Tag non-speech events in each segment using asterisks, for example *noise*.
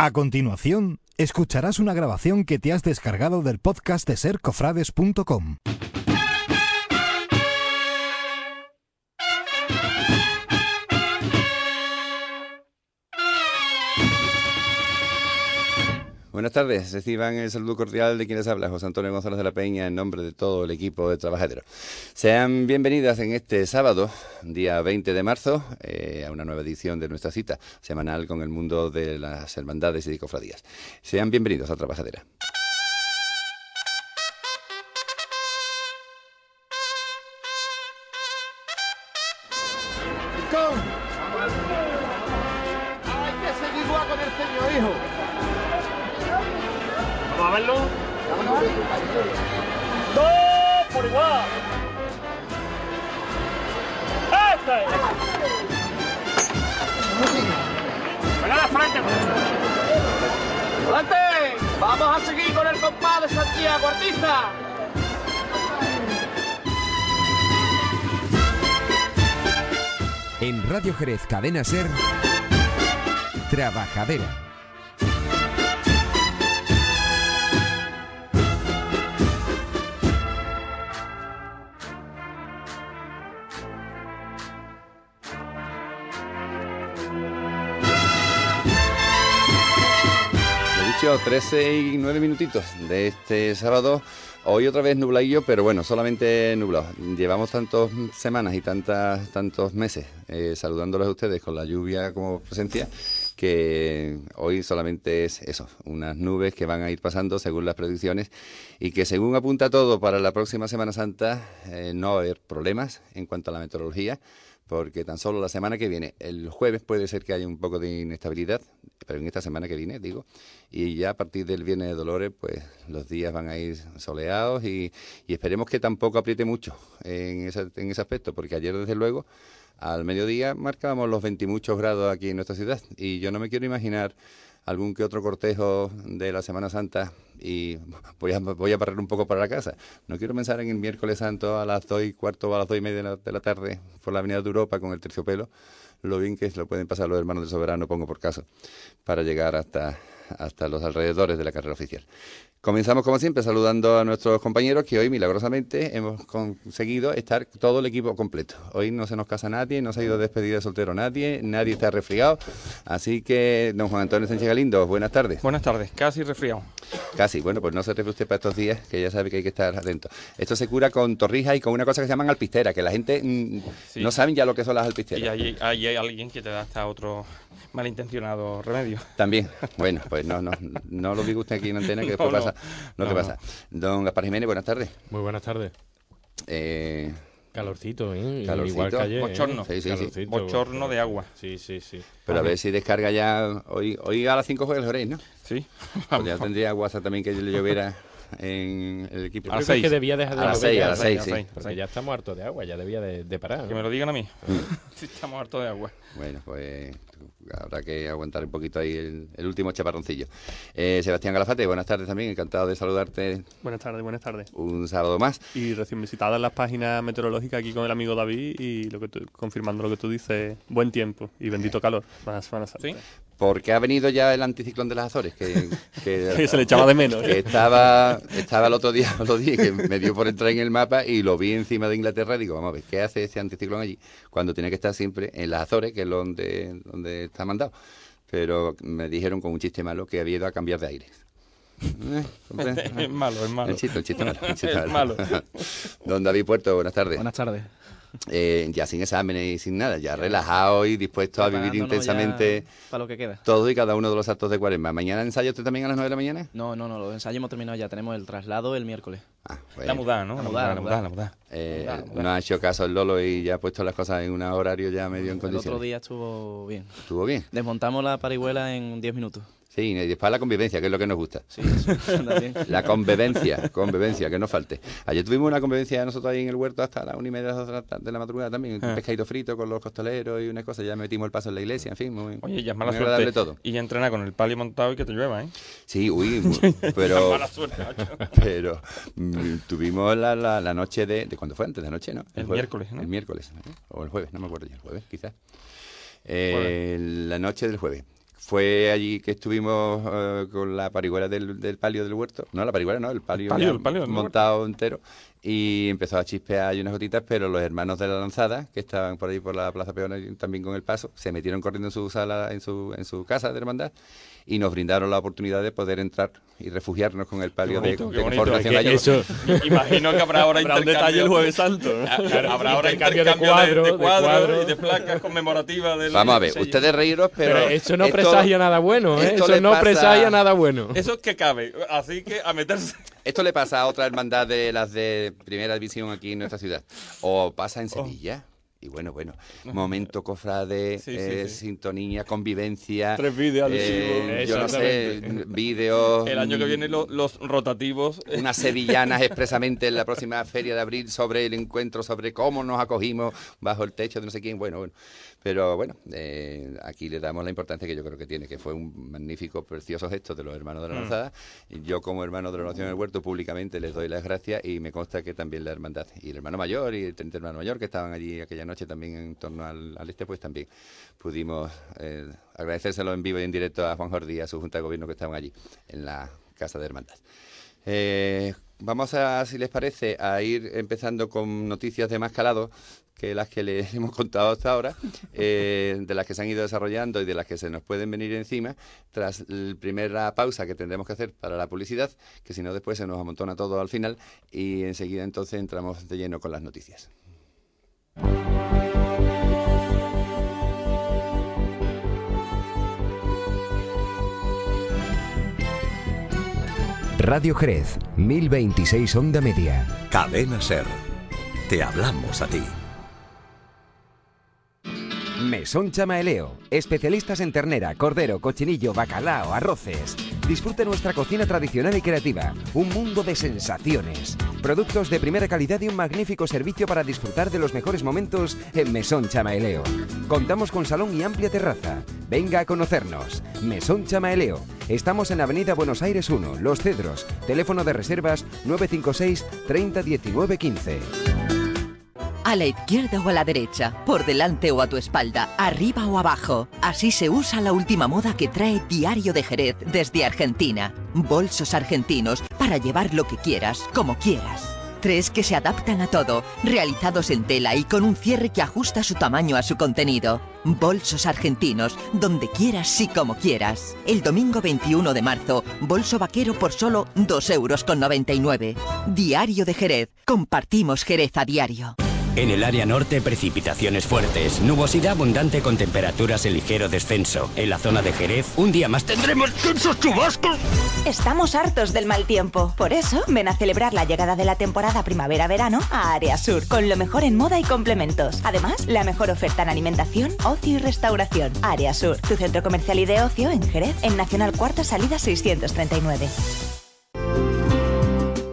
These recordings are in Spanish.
A continuación, escucharás una grabación que te has descargado del podcast de sercofrades.com. Buenas tardes, reciban el saludo cordial de quienes habla, José Antonio González de la Peña, en nombre de todo el equipo de trabajaderos. Sean bienvenidas en este sábado, día 20 de marzo, eh, a una nueva edición de nuestra cita semanal con el mundo de las hermandades y de cofradías. Sean bienvenidos a Trabajadera. De frente. ¡Adelante! Vamos a seguir con el compadre Santiago, artista. En Radio Jerez Cadena Ser, Trabajadera. Dicho, 13 y 9 minutitos de este sábado. Hoy otra vez nubladillo, pero bueno, solamente nublado. Llevamos tantas semanas y tantas, tantos meses eh, saludándolos a ustedes con la lluvia como presencia que hoy solamente es eso, unas nubes que van a ir pasando según las predicciones y que según apunta todo para la próxima Semana Santa eh, no va a haber problemas en cuanto a la meteorología porque tan solo la semana que viene, el jueves puede ser que haya un poco de inestabilidad, pero en esta semana que viene, digo, y ya a partir del viernes de Dolores, pues los días van a ir soleados y, esperemos que tampoco apriete mucho en ese, en ese aspecto, porque ayer desde luego al mediodía marcábamos los 20 y muchos grados aquí en nuestra ciudad y yo no me quiero imaginar algún que otro cortejo de la Semana Santa y voy a, voy a un poco para la casa. No quiero pensar en el miércoles santo a las dos y cuarto o a las dos y media de la, de la tarde por la Avenida de Europa con el terciopelo, lo bien que lo pueden pasar los hermanos del soberano, pongo por caso, para llegar hasta, hasta los alrededores de la carrera oficial. Comenzamos como siempre saludando a nuestros compañeros que hoy milagrosamente hemos conseguido estar todo el equipo completo. Hoy no se nos casa nadie, no se ha ido de despedida de soltero nadie, nadie está resfriado. Así que, don Juan Antonio Sánchez Galindo, buenas tardes. Buenas tardes, casi resfriado. Casi, bueno, pues no se refresque usted para estos días, que ya sabe que hay que estar atento. Esto se cura con torrijas y con una cosa que se llaman alpisteras, que la gente mm, Sí. no saben ya lo que son las Y alpisteras. hay, hay- hay alguien que te da hasta otro malintencionado remedio. También, bueno, pues no, no, no lo diga usted aquí en antena, que No, *laughs* después no. pasa lo que No, pasa. Don Gaspar Jiménez, buenas tardes. Muy buenas tardes. Eh, Calorcito, ¿eh? Calorcito. Igual que ayer. ¿eh? Bochorno. Sí, sí, sí. Calorcito, Bochorno de agua. Sí, sí, sí. pero a ver si descarga ya. Hoy, hoy a las 5 juega el Jerez, ¿no? Sí. *laughs* Pues ya tendría WhatsApp también que le lloviera en el equipo. A las Creo que seis. debía dejar de A las llover 6, ya, a las seis, 6, a sí. Porque ya estamos hartos de agua, ya debía de, de parar. Que me lo digan a mí. *laughs* Si estamos hartos de agua. Bueno, pues habrá que aguantar un poquito ahí el, el último chaparroncillo. Eh, Sebastián Galafate, buenas tardes también, encantado de saludarte Buenas tardes, buenas tardes. un sábado más. Y recién visitadas las páginas meteorológicas aquí con el amigo David y lo que tú- confirmando lo que tú dices, buen tiempo y bendito calor Semana Santa. ¿Sí? Porque ha venido ya el anticiclón de las Azores, que, *laughs* se le echaba de menos. que estaba, estaba el otro día, *laughs* los días que me dio por entrar en el mapa y lo vi encima de Inglaterra y digo, vamos a ver, ¿qué hace ese anticiclón allí? Cuando tiene que estar siempre en las Azores, que es donde, donde está mandado. Pero me dijeron con un chiste malo que había ido a cambiar de aire. *laughs* Eh. Es malo, es malo. El chiste, el chiste malo. el chiste *laughs* Es malo. *laughs* Don David Puerto, buenas tardes. Buenas tardes. Eh, ya sin exámenes y sin nada, ya relajado y dispuesto a vivir intensamente Para lo que queda. todo y cada uno de los actos de cuaresma. ¿Mañana ensaya usted también a las 9 de la mañana? No, no, no, los ensayos hemos terminado ya. Tenemos el traslado el miércoles. Ah, La mudada, ¿no? La La mudada, mudada, la mudada, la mudada. Eh, mudada. no ha hecho caso el Lolo y ya ha puesto las cosas en un horario ya medio en El condiciones. otro día estuvo bien. ¿Estuvo bien? Desmontamos la parihuela en 10 minutos. Sí, y después la convivencia, que es lo que nos gusta. Sí. *laughs* La convivencia, convivencia, que no falte. Ayer tuvimos una convivencia nosotros ahí en el huerto hasta la una y media de la, de la madrugada también, un Ah. pescadito frito con los costeleros y una cosa, ya metimos el paso en la iglesia, en fin, muy, Oye, ya es mala suerte. todo. Y ya entrena con el palio montado y que te llueva, ¿eh? Sí, uy, *laughs* pero, mala suerte, *laughs* pero mm, tuvimos la, la, la noche de, de cuándo fue antes de anoche, ¿no? El jueves. miércoles, ¿no? El miércoles, o el jueves, no me acuerdo ya, el jueves quizás. Eh, la noche del jueves. Fue allí que estuvimos eh, con la parihuela del, del palio del huerto. No, la parihuela no, el palio, palio, ya el palio del montado entero. Y empezó a chispear y unas gotitas, pero los hermanos de la lanzada, que estaban por ahí por la Plaza Peona también con el paso, se metieron corriendo en su sala, en su, en su casa de hermandad y nos brindaron la oportunidad de poder entrar y refugiarnos con el palio de, bonito, qué de bonito. conformación Que mayor. eso, *laughs* Imagino que habrá ahora Habrá un detalle el jueves santo. ¿no? *laughs* Claro, habrá ahora intercambio de intercambio cuadros, de, de cuadros y de placas conmemorativas del Vamos a ver, sello. ustedes reíros, pero... pero eso no esto- presagia nada bueno, ¿eh? Eso no pasa- presagia nada bueno. Eso es que cabe, así que a meterse. Esto le pasa a otra hermandad de las de primera división aquí en nuestra ciudad. O pasa en Sevilla. Y bueno, bueno, *laughs* momento cofrade, Sí, sí, eh, sí. sintonía, convivencia. Tres vídeos eh, yo no sé, vídeos. El año que mm, viene lo- los rotativos. unas sevillanas *laughs* expresamente en la próxima feria de abril sobre el encuentro, sobre cómo nos acogimos bajo el techo de no sé quién. Bueno, bueno. Pero bueno, eh, aquí le damos la importancia que yo creo que tiene, que fue un magnífico, precioso gesto de los hermanos de la lanzada. Y Yo, como hermano de la Nación del Huerto, públicamente les doy las gracias y me consta que también la hermandad y el hermano mayor y el teniente hermano mayor que estaban allí aquella noche también en torno al, al este, pues también pudimos eh, agradecérselo en vivo y en directo a Juan Jordí y a su Junta de Gobierno que estaban allí en la Casa de Hermandad. Eh, vamos a, si les parece, a ir empezando con noticias de más calado que las que les *laughs* hemos contado hasta ahora, eh, de las que se han ido desarrollando y de las que se nos pueden venir encima, tras la primera pausa que tendremos que hacer para la publicidad, que si no después se nos amontona todo al final y enseguida entonces entramos de lleno con las noticias. Radio Jerez, 1026 Onda Media. Cadena Ser. Te hablamos a ti. Mesón Chamaeleo, especialistas en ternera, cordero, cochinillo, bacalao, arroces. Disfrute nuestra cocina tradicional y creativa, un mundo de sensaciones. Productos de primera calidad y un magnífico servicio para disfrutar de los mejores momentos en Mesón Chamaeleo. Contamos con salón y amplia terraza. Venga a conocernos. Mesón Chamaeleo. Estamos en Avenida Buenos Aires 1, Los Cedros. Teléfono de reservas 956 30 19 15. A la izquierda o a la derecha, por delante o a tu espalda, arriba o abajo. Así se usa la última moda que trae Diario de Jerez desde Argentina. Bolsos argentinos para llevar lo que quieras, como quieras. Tres que se adaptan a todo, realizados en tela y con un cierre que ajusta su tamaño a su contenido. Bolsos argentinos, donde quieras y como quieras. El domingo 21 de marzo, bolso vaquero por solo 2,99 euros. Diario de Jerez. Compartimos Jerez a diario. En el área norte, precipitaciones fuertes, nubosidad abundante con temperaturas en ligero descenso. En la zona de Jerez, un día más tendremos intensos chubascos. Estamos hartos del mal tiempo. Por eso, ven a celebrar la llegada de la temporada primavera-verano a Área Sur, con lo mejor en moda y complementos. Además, la mejor oferta en alimentación, ocio y restauración. Área Sur, tu centro comercial y de ocio en Jerez, en Nacional Cuarta Salida 639.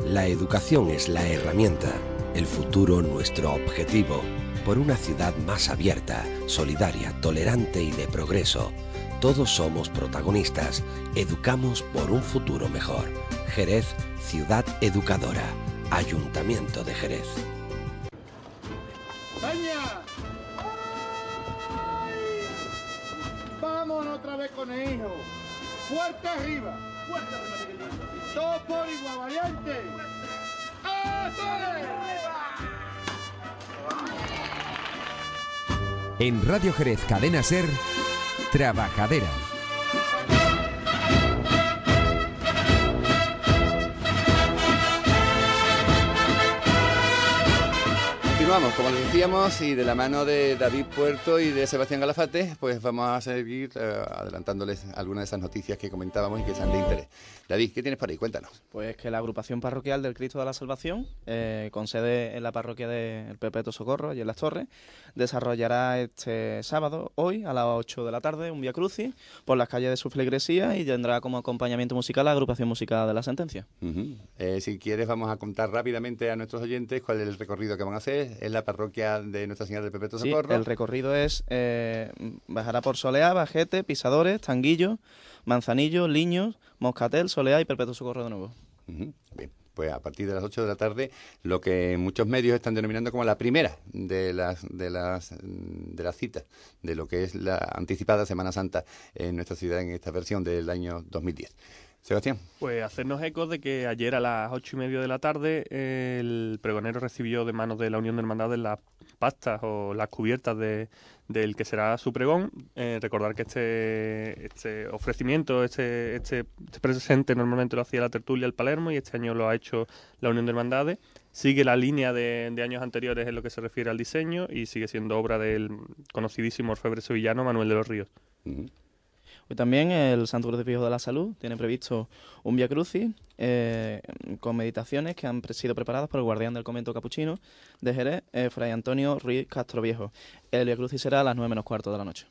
La educación es la herramienta, el futuro nuestro objetivo, por una ciudad más abierta, solidaria, tolerante y de progreso. Todos somos protagonistas, educamos por un futuro mejor. Jerez, ciudad educadora, Ayuntamiento de Jerez. ¡Peña! Vámonos otra vez con el hijo. Fuerte arriba. Fuerte arriba. Todo por igual. En Radio Jerez Cadena Ser, Trabajadera. Continuamos, como les decíamos, y de la mano de David Puerto y de Sebastián Galafate, pues vamos a seguir eh, adelantándoles algunas de esas noticias que comentábamos y que sean de interés. David, ¿qué tienes para ahí? Cuéntanos. Pues que la agrupación parroquial del Cristo de la Salvación, eh, con sede en la parroquia del Perpetuo Socorro, y en Las Torres, desarrollará este sábado, hoy, a las 8 de la tarde, un Via Crucis por las calles de su feligresía y tendrá como acompañamiento musical la agrupación musical de la sentencia. Eh, si quieres, vamos a contar rápidamente a nuestros oyentes cuál es el recorrido que van a hacer. Es la parroquia de Nuestra Señora del Perpetuo Sí, Socorro. el recorrido es, eh, bajará por Soleá, Bajete, Pisadores, Tanguillo, Manzanillo, Liños, Moscatel, Soleá y Perpetuo Socorro de nuevo. Bien, pues a partir de las 8 de la tarde, lo que muchos medios están denominando como la primera de las de las de las citas de lo que es la anticipada Semana Santa en nuestra ciudad en esta versión del año 2010. Sebastián. Pues hacernos eco de que ayer a las ocho y media de la tarde eh, el pregonero recibió de manos de la Unión de Hermandades las pastas o las cubiertas de, del que será su pregón. Eh, recordar que este, este ofrecimiento, este, este, este presente normalmente lo hacía la tertulia el Palermo y este año lo ha hecho la Unión de Hermandades. Sigue la línea de, de años anteriores en lo que se refiere al diseño y sigue siendo obra del conocidísimo orfebre sevillano Manuel de los Ríos. Hoy también el Santo Crucifijo de la Salud tiene previsto un Via Crucis eh, con meditaciones que han sido preparadas por el guardián del convento capuchino de Jerez, eh, Fray Antonio Ruiz Castro Viejo. El Via Crucis será a las nueve menos cuarto de la noche.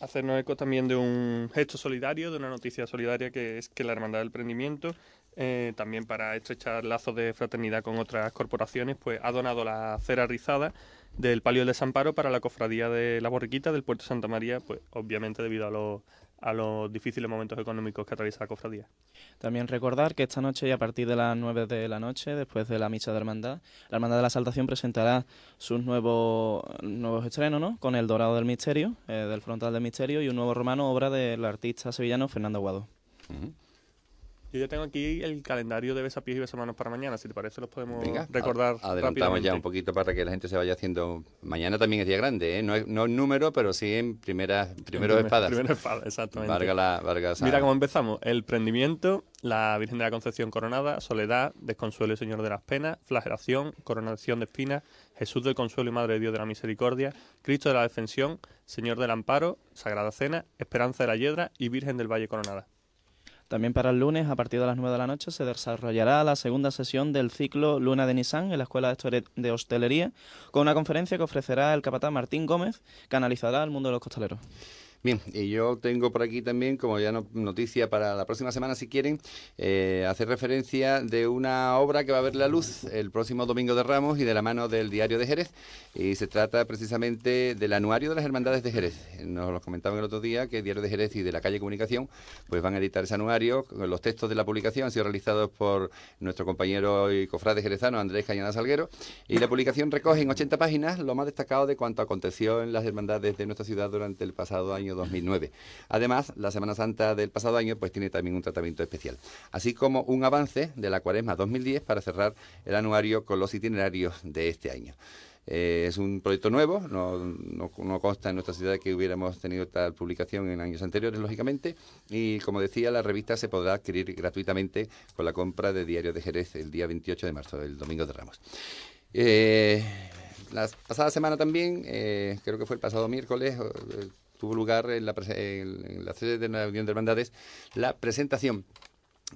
hacernos eco también de un gesto solidario, de una noticia solidaria que es que la Hermandad del Prendimiento, eh, también para estrechar lazos de fraternidad con otras corporaciones, pues ha donado la cera rizada del Palio del Desamparo para la cofradía de la Borriquita del Puerto de Santa María, pues obviamente debido a los, a los difíciles momentos económicos que atraviesa la cofradía. También recordar que esta noche y a partir de las 9 de la noche, después de la misa de hermandad, la Hermandad de la Saltación presentará sus nuevos, nuevos estrenos, ¿no? Con el Dorado del Misterio, eh, del Frontal del Misterio, y un nuevo romano, obra del artista sevillano Fernando Aguado. Yo ya tengo aquí el calendario de besapiés y besamanos para mañana, si te parece los podemos Venga, recordar a- adelantamos rápidamente. ya un poquito para que la gente se vaya haciendo. Mañana también es día grande, ¿eh? no, es, no número, pero sí en primeras primeros Primer- espadas. primera espada, exactamente. Varga la, Varga esa- Mira cómo empezamos. El prendimiento, la Virgen de la Concepción coronada, Soledad, Desconsuelo y Señor de las Penas, Flagelación, Coronación de Espinas, Jesús del Consuelo y Madre de Dios de la Misericordia, Cristo de la Defensión, Señor del Amparo, Sagrada Cena, Esperanza de la Hiedra y Virgen del Valle Coronada. También para el lunes, a partir de las 9 de la noche, se desarrollará la segunda sesión del ciclo Luna de Nissan en la Escuela de Hostele- de Hostelería, con una conferencia que ofrecerá el capatán Martín Gómez, que analizará el mundo de los costaleros. Bien, y yo tengo por aquí también, como ya no- noticia para la próxima semana, si quieren, eh, hacer referencia de una obra que va a ver la luz el próximo domingo de Ramos y de la mano del Diario de Jerez. Y se trata precisamente del anuario de las Hermandades de Jerez. Nos lo comentaban el otro día que Diario de Jerez y de la calle Comunicación pues van a editar ese anuario. Los textos de la publicación han sido realizados por nuestro compañero y cofrade jerezano Andrés Cañada Salguero. Y la publicación recoge en 80 páginas lo más destacado de cuanto aconteció en las hermandades de nuestra ciudad durante el pasado año 2009. Además, la Semana Santa del pasado año pues tiene también un tratamiento especial, así como un avance de la Cuaresma 2010 para cerrar el anuario con los itinerarios de este año. Eh, es un proyecto nuevo, no, consta en nuestra ciudad que hubiéramos tenido tal publicación en años anteriores, lógicamente, y como decía, la revista se podrá adquirir gratuitamente con la compra de Diario de Jerez el día 28 de marzo, el Domingo de Ramos. Eh, la pasada semana también, eh, creo que fue el pasado miércoles, tuvo lugar en la, en- la sede de la Unión de Hermandades la presentación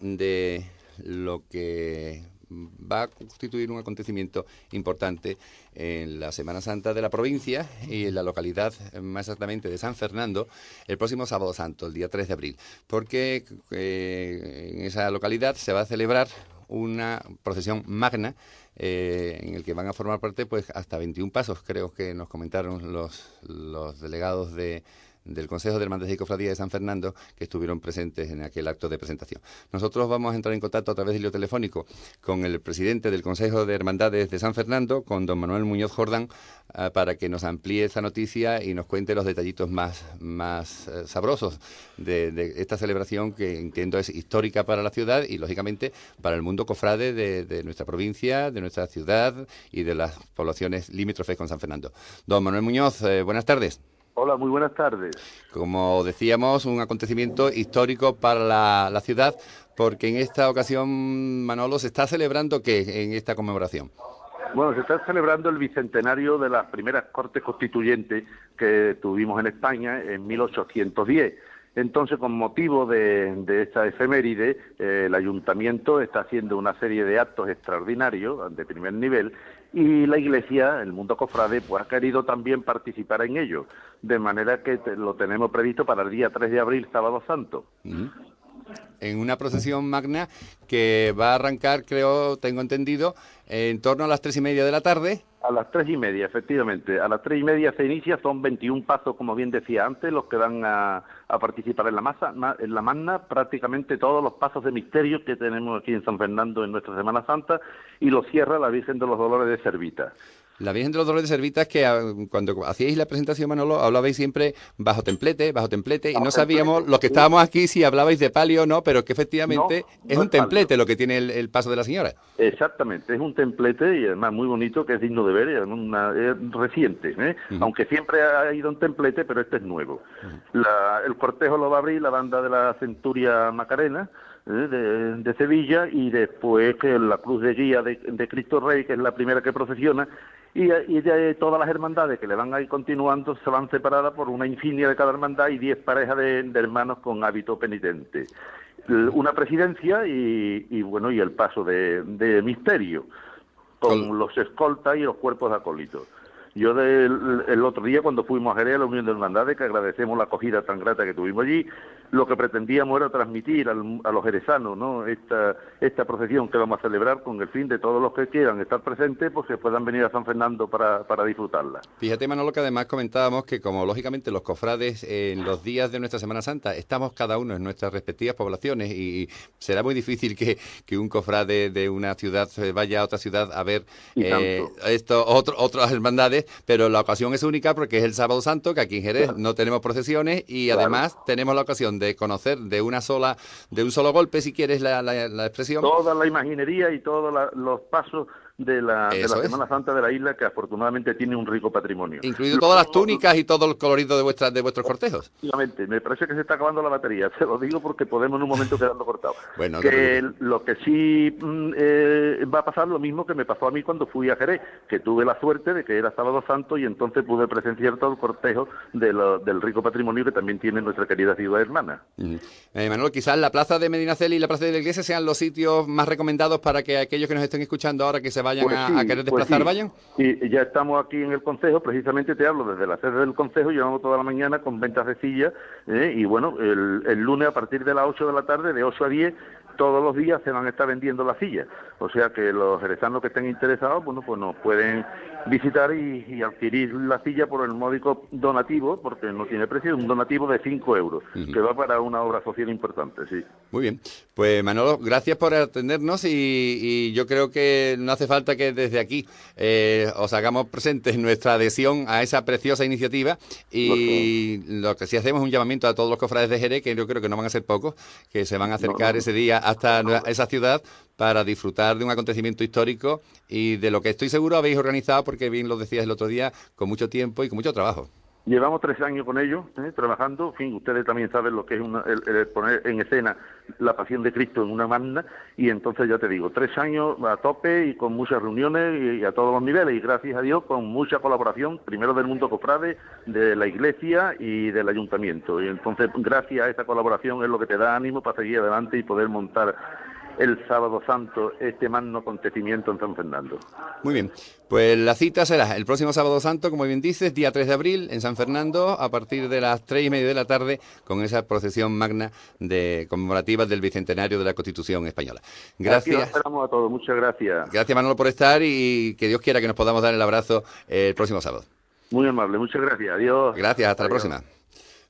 de lo que va a constituir un acontecimiento importante en la Semana Santa de la provincia y en la localidad, más exactamente de San Fernando, el próximo sábado santo, el día 3 de abril, porque eh, en esa localidad se va a celebrar una procesión magna eh, en el que van a formar parte pues hasta 21 pasos, creo que nos comentaron los, los delegados de, del Consejo de Hermandades y Cofradía de San Fernando que estuvieron presentes en aquel acto de presentación. Nosotros vamos a entrar en contacto a través del hilo telefónico con el presidente del Consejo de Hermandades de San Fernando, con don Manuel Muñoz Jordán, ah, para que nos amplíe esta noticia y nos cuente los detallitos más, más eh, sabrosos de, esta celebración que entiendo es histórica para la ciudad y, lógicamente, para el mundo cofrade de, de nuestra provincia, de nuestra ciudad y de las poblaciones limítrofes con San Fernando. Don Manuel Muñoz, eh, buenas tardes. Hola, muy buenas tardes. Como decíamos, un acontecimiento histórico para la, la ciudad, porque en esta ocasión, Manolo, se está celebrando qué en esta conmemoración. Bueno, se está celebrando el bicentenario de las primeras Cortes Constituyentes que tuvimos en España en 1810. Entonces, con motivo de, de esta efeméride, eh, el ayuntamiento está haciendo una serie de actos extraordinarios de primer nivel y la Iglesia, el mundo cofrade, pues ha querido también participar en ello, de manera que te- lo tenemos previsto para el día 3 de abril, sábado santo. En una procesión magna que va a arrancar, creo, tengo entendido, en torno a las tres y media de la tarde. A las tres y media, efectivamente. A las tres y media se inicia, son 21 pasos, como bien decía antes, los que van a, a participar en la masa, ma- en la magna, prácticamente todos los pasos de misterio que tenemos aquí en San Fernando en nuestra Semana Santa, y lo cierra la Virgen de los Dolores de Servita. La Virgen de los Dolores de Servitas, que ah, cuando hacíais la presentación, Manolo, hablabais siempre bajo templete, bajo templete, y no sabíamos, los que estábamos aquí, si hablabais de palio o no, pero que efectivamente No, es no un es palio. templete lo que tiene el, el paso de la señora. Exactamente, es un templete y además muy bonito, que es digno de ver, y una- es reciente, ¿eh? aunque siempre ha ido en templete, pero este es nuevo. La- el cortejo lo va a abrir la banda de la Centuria Macarena. De, de Sevilla y después que la cruz de guía de, de Cristo Rey, que es la primera que procesiona, y, y de todas las hermandades que le van a ir continuando se van separadas por una insignia de cada hermandad y diez parejas de, de hermanos con hábito penitente. Una presidencia y, y, bueno y el paso de, de misterio con los escoltas y los cuerpos de acólitos. Yo del, el otro día cuando fuimos a Jerez a la Unión de Hermandades, que agradecemos la acogida tan grata que tuvimos allí, lo que pretendíamos era transmitir al- a los jerezanos ¿no? esta, esta procesión que vamos a celebrar con el fin de todos los que quieran estar presentes, pues que puedan venir a San Fernando para, para disfrutarla. Fíjate, Manolo, que además comentábamos que como lógicamente los cofrades en los días de nuestra Semana Santa estamos cada uno en nuestras respectivas poblaciones y será muy difícil que, que un cofrade de una ciudad se vaya a otra ciudad a ver eh, esto, otro- otras hermandades, pero la ocasión es única porque es el Sábado Santo, que aquí en Jerez no tenemos procesiones y Claro. además tenemos la ocasión de conocer de una sola, de un solo golpe, si quieres la, la- la expresión. Toda la imaginería y todos los pasos de la, de la. Semana Santa de la isla, que afortunadamente tiene un rico patrimonio. Incluido todas las túnicas y todo el colorido de, vuestras de vuestros cortejos. Efectivamente, me parece que se está acabando la batería, *laughs* se lo digo porque podemos en un momento quedando cortado. Bueno, no que lo que sí mm, eh, va a pasar lo mismo que me pasó a mí cuando fui a Jerez, que tuve la suerte de que era sábado santo y entonces pude presenciar todo el cortejo de lo- del rico patrimonio que también tiene nuestra querida ciudad hermana. Ujú. Eh, Manuel, quizás la plaza de Medinaceli y la plaza de la iglesia sean los sitios más recomendados para que aquellos que nos estén escuchando ahora que se vayan Pues a, sí, a querer pues desplazar sí. vayan. Y ya estamos aquí en el Consejo, precisamente te hablo desde la sede del Consejo, llevamos toda la mañana con ventas de sillas ¿eh? y bueno, el, el lunes a partir de las 8 de la tarde, de 8 a 10, todos los días se van a estar vendiendo las sillas. O sea que los jerezanos que estén interesados, bueno, pues nos pueden visitar y, y adquirir la silla por el módico donativo, porque no tiene precio, un donativo de 5 euros, que va para una obra social importante, sí. Muy bien. Pues Manolo, gracias por atendernos y, y yo creo que no hace falta que desde aquí eh, os hagamos presentes nuestra adhesión a esa preciosa iniciativa y lo que sí hacemos es un llamamiento a todos los cofrades de Jerez, que yo creo que no van a ser pocos, que se van a acercar no. ese día hasta esa ciudad para disfrutar de un acontecimiento histórico y de lo que estoy seguro habéis organizado, porque bien lo decías el otro día, con mucho tiempo y con mucho trabajo. Llevamos tres años con ellos, ¿eh? trabajando. En fin, ustedes también saben lo que es una- el, poner en escena la pasión de Cristo en una magna. Y entonces, ya te digo, tres años a tope y con muchas reuniones y a todos los niveles. Y gracias a Dios, con mucha colaboración, primero del mundo cofrade, de la iglesia y del ayuntamiento. Y entonces, gracias a esa colaboración, es lo que te da ánimo para seguir adelante y poder montar el sábado santo este magno acontecimiento en San Fernando. Muy bien, pues la cita será el próximo sábado santo, como bien dices, día 3 de abril en San Fernando, a partir de las 3 y media de la tarde, con esa procesión magna de conmemorativa del Bicentenario de la Constitución Española. Aquí Gracias. esperamos a todos. Muchas gracias. Gracias Manolo por estar y que Dios quiera que nos podamos dar el abrazo el próximo sábado. Muy amable. Muchas gracias. Adiós. Gracias, hasta la próxima.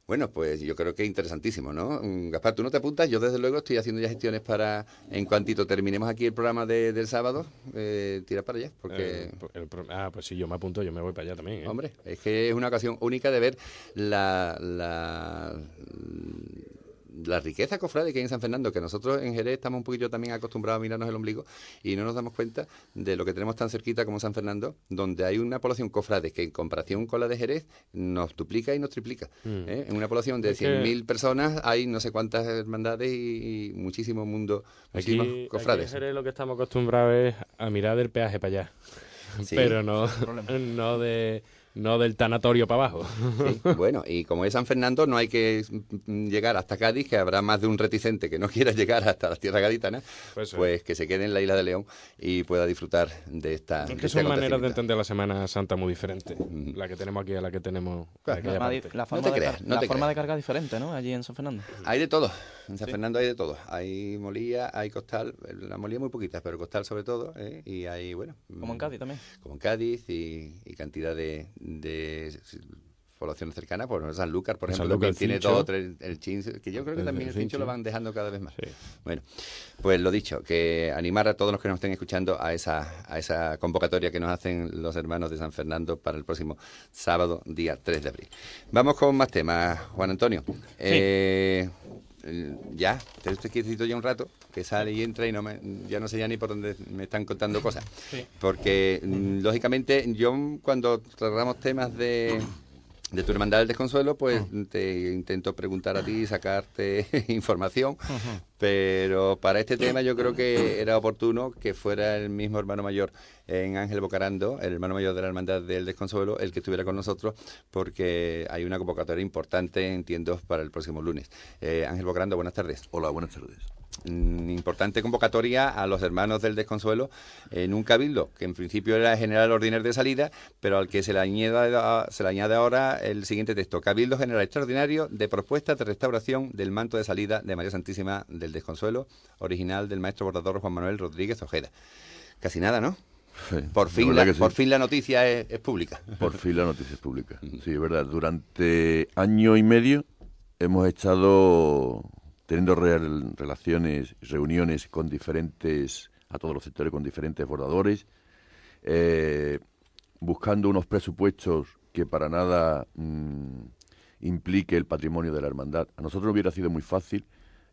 Bueno, pues yo creo que es interesantísimo, ¿no? Mm, Gaspar, ¿tú no te apuntas? Yo desde luego estoy haciendo ya gestiones para, en cuantito terminemos aquí el programa de- del sábado, eh, tirar para allá, porque... El pro- ah, pues sí, yo me apunto, yo me voy para allá también. ¿eh? Hombre, es que es una ocasión única de ver la, la, la riqueza cofrade que hay en San Fernando, que nosotros en Jerez estamos un poquillo también acostumbrados a mirarnos el ombligo y no nos damos cuenta de lo que tenemos tan cerquita como San Fernando, donde hay una población cofrade que en comparación con la de Jerez nos duplica y nos triplica. Mm. ¿eh? En una población de Es que- 100.000 personas hay no sé cuántas hermandades y, y muchísimo mundo, Aquí, muchísimos aquí en cofrades. Jerez lo que estamos acostumbrados es a mirar del peaje para allá. Sí. pero no, no de no del tanatorio para abajo. Sí, bueno, y como es San Fernando, no hay que mm, llegar hasta Cádiz, que habrá más de un reticente que no *laughs* quiera llegar hasta las tierras gaditanas, Pues pues, sí. que se quede en la isla de León y pueda disfrutar de esta. Es que este son maneras de entender la Semana Santa muy diferentes. La que tenemos aquí a la que tenemos La, parte. la No forma, te de, creas, car- no la te forma de carga diferente, ¿no? Allí en San Fernando. Hay de todo. En San Fernando hay de todo. Hay molía, hay costal. La molía muy poquitas, pero costal sobre todo. ¿eh? Y hay, bueno. Como en mm, Cádiz también. Como en Cádiz y, y cantidad de, de poblaciones cercanas. Por ejemplo, Sanlúcar, por ejemplo, Sanlúcar, tiene Fincho. dos tres. El Chin, que yo creo que El también el Fincho Fincho. lo van dejando cada vez más. Bueno, pues lo dicho, que animar a todos los que nos estén escuchando a esa, a esa convocatoria que nos hacen los hermanos de San Fernando para el próximo sábado, día 3 de abril. Vamos con más temas, Juan Antonio. Eh, eh, ya, te estoy quietecito ya un rato, que sale y entra y no me, ya no sé ya ni por dónde me están contando cosas. Sí. Porque, mm, lógicamente, yo cuando tratamos temas de, de tu hermandad del desconsuelo, pues te intento preguntar a ti y sacarte *laughs* información. Pero para este tema yo creo que era oportuno que fuera el mismo hermano mayor en Ángel Bocarando, el hermano mayor de la Hermandad del Desconsuelo, el que estuviera con nosotros, porque hay una convocatoria importante, entiendo, para el próximo lunes. Eh, Ángel Bocarando, buenas tardes. Hola, buenas tardes. Mm, importante convocatoria a los hermanos del Desconsuelo en un cabildo que en principio era general ordinario de salida, pero al que se le añade, se le añade ahora el siguiente texto: Cabildo General Extraordinario de propuestas de restauración del manto de salida de María Santísima del Desconsuelo, original del maestro bordador Juan Manuel Rodríguez Ojeda. Casi nada, ¿no? Por fin, la, sí. por fin la noticia es, es pública. Por fin la noticia es pública. Sí, es verdad. Durante año y medio hemos estado teniendo real- relaciones, reuniones con diferentes, a todos los sectores, con diferentes bordadores, eh, buscando unos presupuestos que para nada mm, implique el patrimonio de la hermandad. A nosotros hubiera sido muy fácil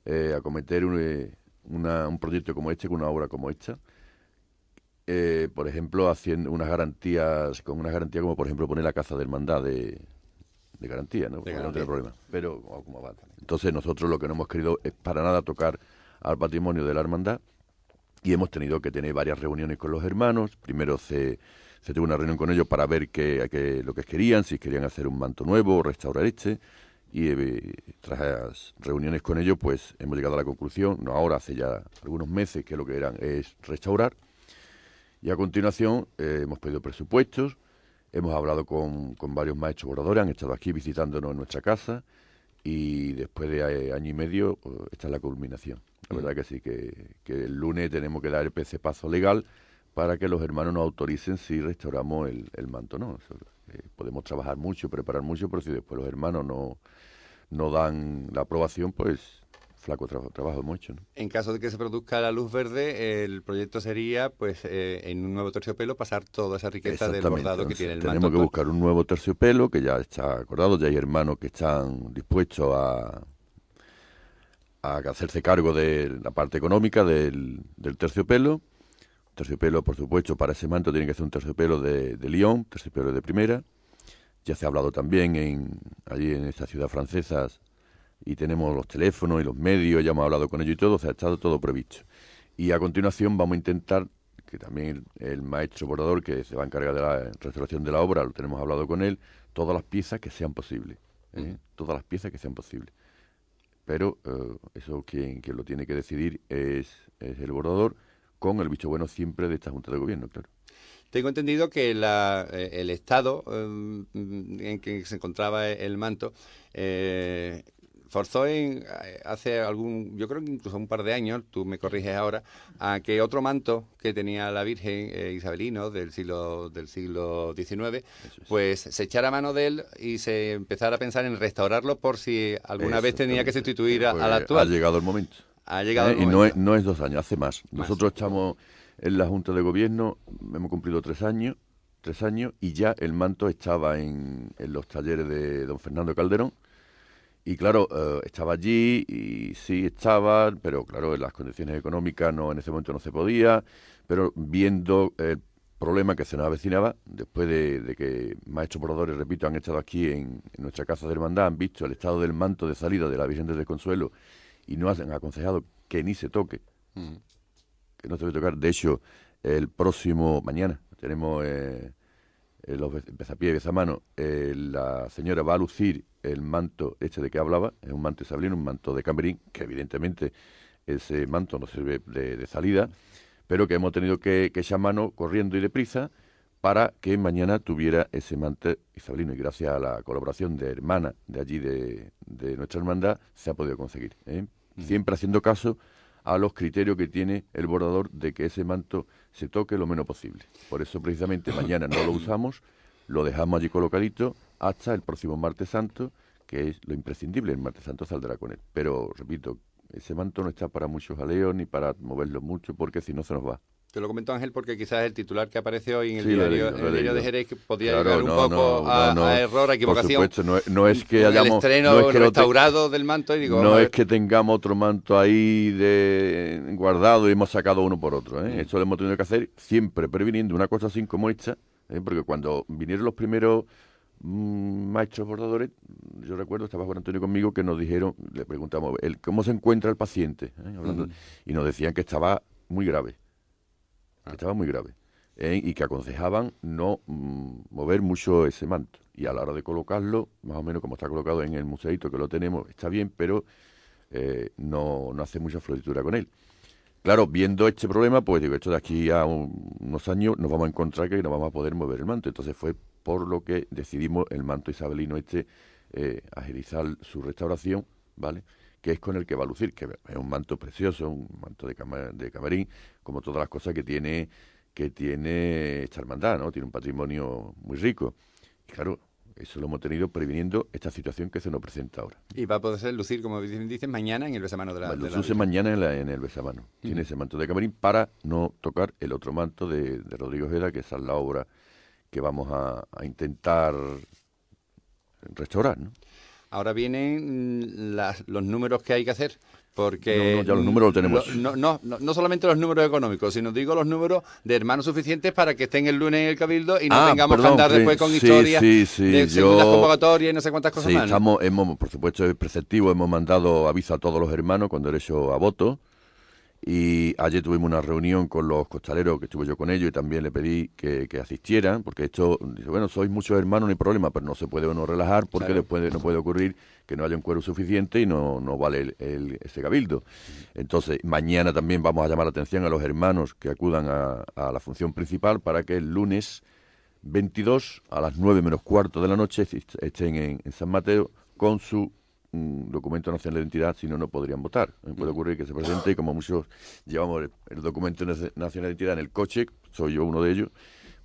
eh, acometer un, eh, una- un proyecto como este, con una obra como esta, eh, por ejemplo, haciendo unas garantías, con unas garantías como por ejemplo poner la casa de hermandad de, de garantía, ¿no? No tiene problema. Pero, como va. Entonces nosotros lo que no hemos querido es para nada tocar al patrimonio de la hermandad y hemos tenido que tener varias reuniones con los hermanos. Primero se, se tuvo una reunión con ellos para ver qué, qué- lo que querían, si querían hacer un manto nuevo o restaurar este. Y eh, tras las reuniones con ellos, pues hemos llegado a la conclusión, no ahora, hace ya algunos meses, que lo que eran es restaurar. Y a continuación eh, hemos pedido presupuestos, hemos hablado con, con varios maestros bordadores, han estado aquí visitándonos en nuestra casa y después de eh, año y medio eh, esta es la culminación. La verdad que sí, que, que el lunes tenemos que dar el PC paso legal para que los hermanos nos autoricen si restauramos el, el manto. ¿no? Eso, eh, podemos trabajar mucho, preparar mucho, pero si después los hermanos no, no dan la aprobación, pues flaco tra- trabajo hemos hecho. ¿no? En caso de que se produzca la luz verde, el proyecto sería, pues, eh, en un nuevo terciopelo pasar toda esa riqueza del bordado que tiene el Tenemos manto. que buscar un nuevo terciopelo que ya está acordado, ya hay hermanos que están dispuestos a, a hacerse cargo de la parte económica del, del terciopelo. Terciopelo, por supuesto, para ese manto tiene que ser un terciopelo de, de Lyon, terciopelo de primera. Ya se ha hablado también en, allí en esta ciudad francesa y tenemos los teléfonos y los medios, ya hemos hablado con ellos y todo, o sea, ha estado todo previsto. Y a continuación vamos a intentar que también el, el maestro bordador que se va a encargar de la restauración de la obra, lo tenemos hablado con él, todas las piezas que sean posibles, ¿eh? todas las piezas que sean posibles. Pero eh, eso quien, quien lo tiene que decidir es, es el bordador, con el bicho bueno siempre de esta Junta de Gobierno, claro. Tengo entendido que la, eh, el estado eh, en que se encontraba el manto eh, forzó en, eh, hace algún, yo creo que incluso un par de años, tú me corriges ahora, a que otro manto que tenía la Virgen eh, Isabelino del siglo del siglo XIX, pues se echara mano de él y se empezara a pensar en restaurarlo por si alguna vez tenía que sustituir a- Pues al actual. Ha llegado el momento. Ha llegado ¿Eh? el Y no momento. es, no es dos años, hace más. Nosotros estamos en la Junta de Gobierno, hemos cumplido tres años, tres años, y ya el manto estaba en, en los talleres de don Fernando Calderón. Y claro, eh, estaba allí y sí estaba, pero claro, en las condiciones económicas no en ese momento no se podía, pero viendo el problema que se nos avecinaba, después de, de que maestros bordadores, repito, han estado aquí en, en nuestra casa de hermandad, han visto el estado del manto de salida de la Virgen del Consuelo y nos han aconsejado que ni se toque, que no se debe tocar. De hecho, el próximo, mañana, tenemos eh, los be- bezapiés y bezamanos, eh, la señora va a lucir el manto este de que hablaba, es un manto isabelino, un manto de camerín, que evidentemente ese manto no sirve de, de salida, pero que hemos tenido que, que echar mano corriendo y deprisa para que mañana tuviera ese manto isabelino y gracias a la colaboración de hermana de allí de, de nuestra hermandad se ha podido conseguir. ¿eh? Siempre haciendo caso a los criterios que tiene el bordador de que ese manto se toque lo menos posible. Por eso precisamente mañana no lo usamos, lo dejamos allí colocadito hasta el próximo martes santo, que es lo imprescindible, el martes santo saldrá con él. Pero, repito, ese manto no está para muchos jaleos ni para moverlo mucho porque si no se nos va. Te lo comento Ángel porque quizás el titular que aparece hoy en el Sí, diario, leído, en el diario de. Jerez podría Claro, llegar un no, poco no, a, no, a error, a equivocación. Por supuesto, no es, que hayamos... el estreno es que te- restaurado del manto y digo, no es que tengamos otro manto ahí de guardado y hemos sacado uno por otro. ¿eh? Eso lo hemos tenido que hacer siempre previniendo una cosa así como esta, ¿eh? porque cuando vinieron los primeros mm, maestros bordadores, yo recuerdo, estaba Juan Antonio conmigo, que nos dijeron, le preguntamos, el, ¿cómo se encuentra el paciente? ¿eh? Hablando- Ujú. Y nos decían que estaba muy grave, que estaba muy grave, ¿eh? y que aconsejaban no mm, mover mucho ese manto. Y a la hora de colocarlo, más o menos como está colocado en el museito que lo tenemos, está bien, pero eh, no, no hace mucha floritura con él. Claro, viendo este problema, pues digo, esto de aquí a un- unos años nos vamos a encontrar que no vamos a poder mover el manto. Entonces fue por lo que decidimos el manto isabelino este eh, agilizar su restauración, ¿vale? Que es con el que va a lucir, que es un manto precioso, un manto de, cama- de camarín, como todas las cosas que tiene que tiene esta hermandad, ¿no? Tiene un patrimonio muy rico. Y claro, eso lo hemos tenido previniendo esta situación que se nos presenta ahora. Y va a poder ser lucir, como dicen, dicen, mañana en el besamano de la, Lo mañana en, la- en el besamano. Tiene ese manto de camarín para no tocar el otro manto de, de Rodrigo Ojeda, que esa es la obra que vamos a, a intentar restaurar. ¿no? Ahora vienen las- los números que hay que hacer. Porque No, no, ya los números los tenemos. No, no, no, solamente los números económicos, sino digo los números de hermanos suficientes para que estén el lunes en el Cabildo y no Ah, tengamos perdón, que andar después con sí, historias sí, sí, de yo- segundas convocatorias y no sé cuántas cosas más. estamos, hemos, por supuesto, es preceptivo, hemos mandado aviso a todos los hermanos con derecho a voto. Y ayer tuvimos una reunión con los costaleros, que estuve yo con ellos, y también le pedí que, que asistieran, porque esto, dice, bueno, sois muchos hermanos, no hay problema, pero no se puede uno relajar, porque Claro. después no puede ocurrir que no haya un cuero suficiente y no, no vale el, el- ese cabildo. Entonces, mañana también vamos a llamar la atención a los hermanos que acudan a, a la función principal para que el lunes 22 a las 9 menos cuarto de la noche est- estén en, en San Mateo con su mm, documento nacional de identidad, si no, no podrían votar. Eh, Puede ocurrir que se presente y como muchos llevamos el, documento nacional de identidad en el coche, soy yo uno de ellos,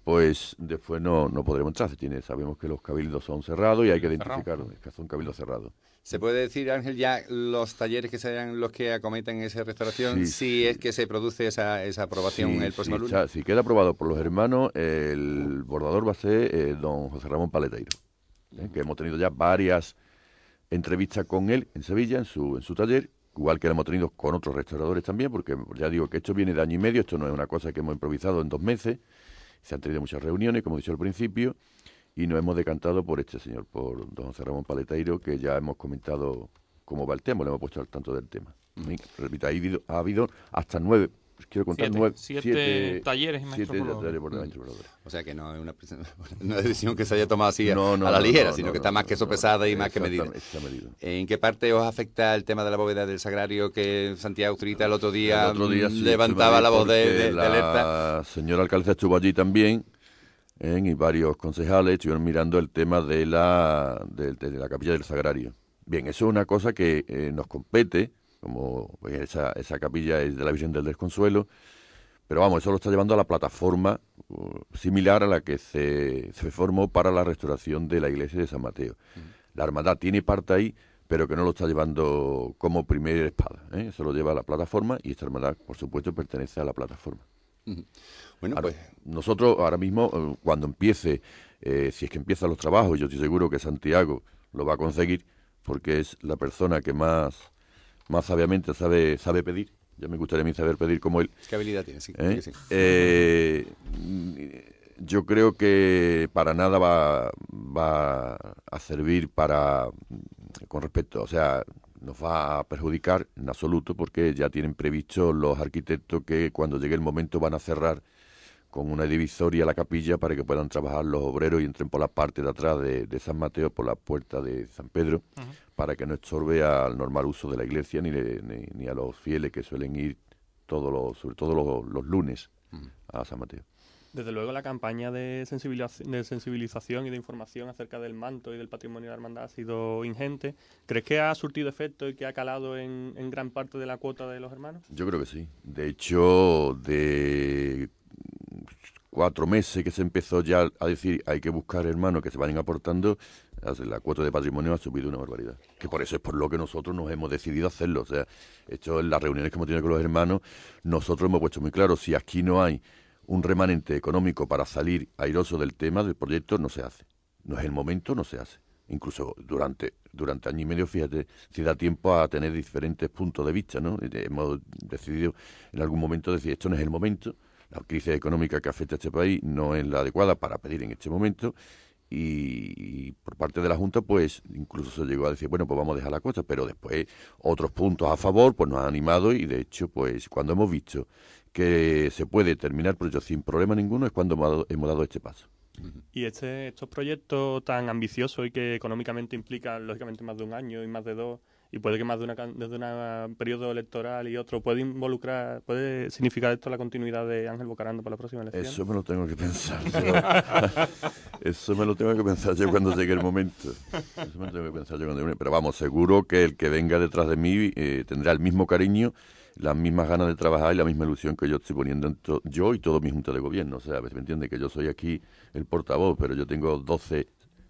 pues después no, no podremos entrar. Se tiene, sabemos que los cabildos son cerrados y hay que identificarlos, es que son cabildos cerrados. ¿Se puede decir, Ángel, ya los talleres que serán los que acometen esa restauración, Sí, si es que se produce esa, esa aprobación Sí, el próximo lunes? si queda aprobado por los hermanos, el bordador va a ser eh, don José Ramón Paleteiro, ¿eh? que hemos tenido ya varias entrevistas con él en Sevilla, en su, en su taller, igual que lo hemos tenido con otros restauradores también, porque ya digo que esto viene de año y medio, esto no es una cosa que hemos improvisado en dos meses, se han tenido muchas reuniones, como he dicho al principio, y nos hemos decantado por este señor, por don José Ramón Paleteiro, que ya hemos comentado cómo va el tema, le hemos puesto al tanto del tema. Y, repito, ha habido, ha habido hasta nueve, quiero contar Siete- nueve, siete talleres y maestros siete talleres por bordadores. O sea que no es una, una *laughs* decisión que se haya tomado así a, No, no, a la ligera, no, sino no, que no, está más que no, sopesada y más que medida. Está medido. ¿En qué parte os afecta el tema de la bóveda del sagrario que Santiago Trita el otro día, El otro día sí, levantaba la voz de, de- de alerta? La señora alcaldesa estuvo allí también ¿eh? y varios concejales estuvieron mirando el tema de la, de, de la capilla del Sagrario. Bien, eso es una cosa que eh, nos compete, como esa, esa capilla es de la Virgen del Desconsuelo, pero vamos, eso lo está llevando a la plataforma uh, similar a la que se, se formó para la restauración de la iglesia de San Mateo. La hermandad tiene parte ahí, pero que no lo está llevando como primera espada. ¿eh? Eso lo lleva a la plataforma y esta hermandad, por supuesto, pertenece a la plataforma. Bueno, Ahora, pues nosotros ahora mismo, eh, cuando empiece, eh, si es que empiezan los trabajos, yo estoy seguro que Santiago lo va a conseguir, porque es la persona que más, más sabiamente sabe, sabe pedir. Ya me gustaría a mí saber pedir como él. ¿Qué habilidad tiene? Sí, ¿Eh? sí. Eh, yo creo que para nada va, va a servir para, con respecto, o sea, nos va a perjudicar en absoluto porque ya tienen previsto los arquitectos que cuando llegue el momento van a cerrar con una divisoria a la capilla para que puedan trabajar los obreros y entren por la parte de atrás de, San Mateo, por la puerta de San Pedro, para que no estorbe al normal uso de la iglesia ni, ni, a los fieles que suelen ir todos los, sobre todo los, lunes a San Mateo. Desde luego la campaña de, sensibilización y de información acerca del manto y del patrimonio de la hermandad ha sido ingente. ¿Crees que ha surtido efecto y que ha calado en, gran parte de la cuota de los hermanos? Yo creo que sí. De hecho, de cuatro meses que se empezó ya a decir hay que buscar hermanos que se vayan aportando, la cuota de patrimonio ha subido una barbaridad. Que por eso es por lo que nosotros nos hemos decidido hacerlo. O sea, hecho en las reuniones que hemos tenido con los hermanos, nosotros hemos puesto muy claro, si aquí no hay un remanente económico para salir airoso del tema del proyecto no se hace. No es el momento, no se hace. Incluso durante, durante año y medio, fíjate, si da tiempo a tener diferentes puntos de vista, ¿no? Hemos decidido en algún momento decir, esto no es el momento, la crisis económica que afecta a este país no es la adecuada para pedir en este momento, y, por parte de la Junta, pues incluso se llegó a decir, bueno, pues vamos a dejar la cosa, pero después otros puntos a favor, pues nos han animado y de hecho, pues cuando hemos visto que se puede terminar el proyecto sin problema ninguno es cuando hemos dado, este paso. Y este, estos proyectos tan ambiciosos y que económicamente implican, lógicamente, más de un año y más de dos, y puede que más de una desde un periodo electoral y otro, ¿puede involucrar, puede significar esto la continuidad de Ángel Bocarando para la próxima elección? Eso me lo tengo que pensar *laughs* Eso me lo tengo que pensar yo cuando llegue el momento. Eso me lo tengo que pensar yo cuando llegue Pero vamos, seguro que el que venga detrás de mí eh, tendrá el mismo cariño las mismas ganas de trabajar y la misma ilusión que yo estoy poniendo en yo y todo mi junta de gobierno. O sea, me entiende que yo soy aquí el portavoz, pero yo tengo 12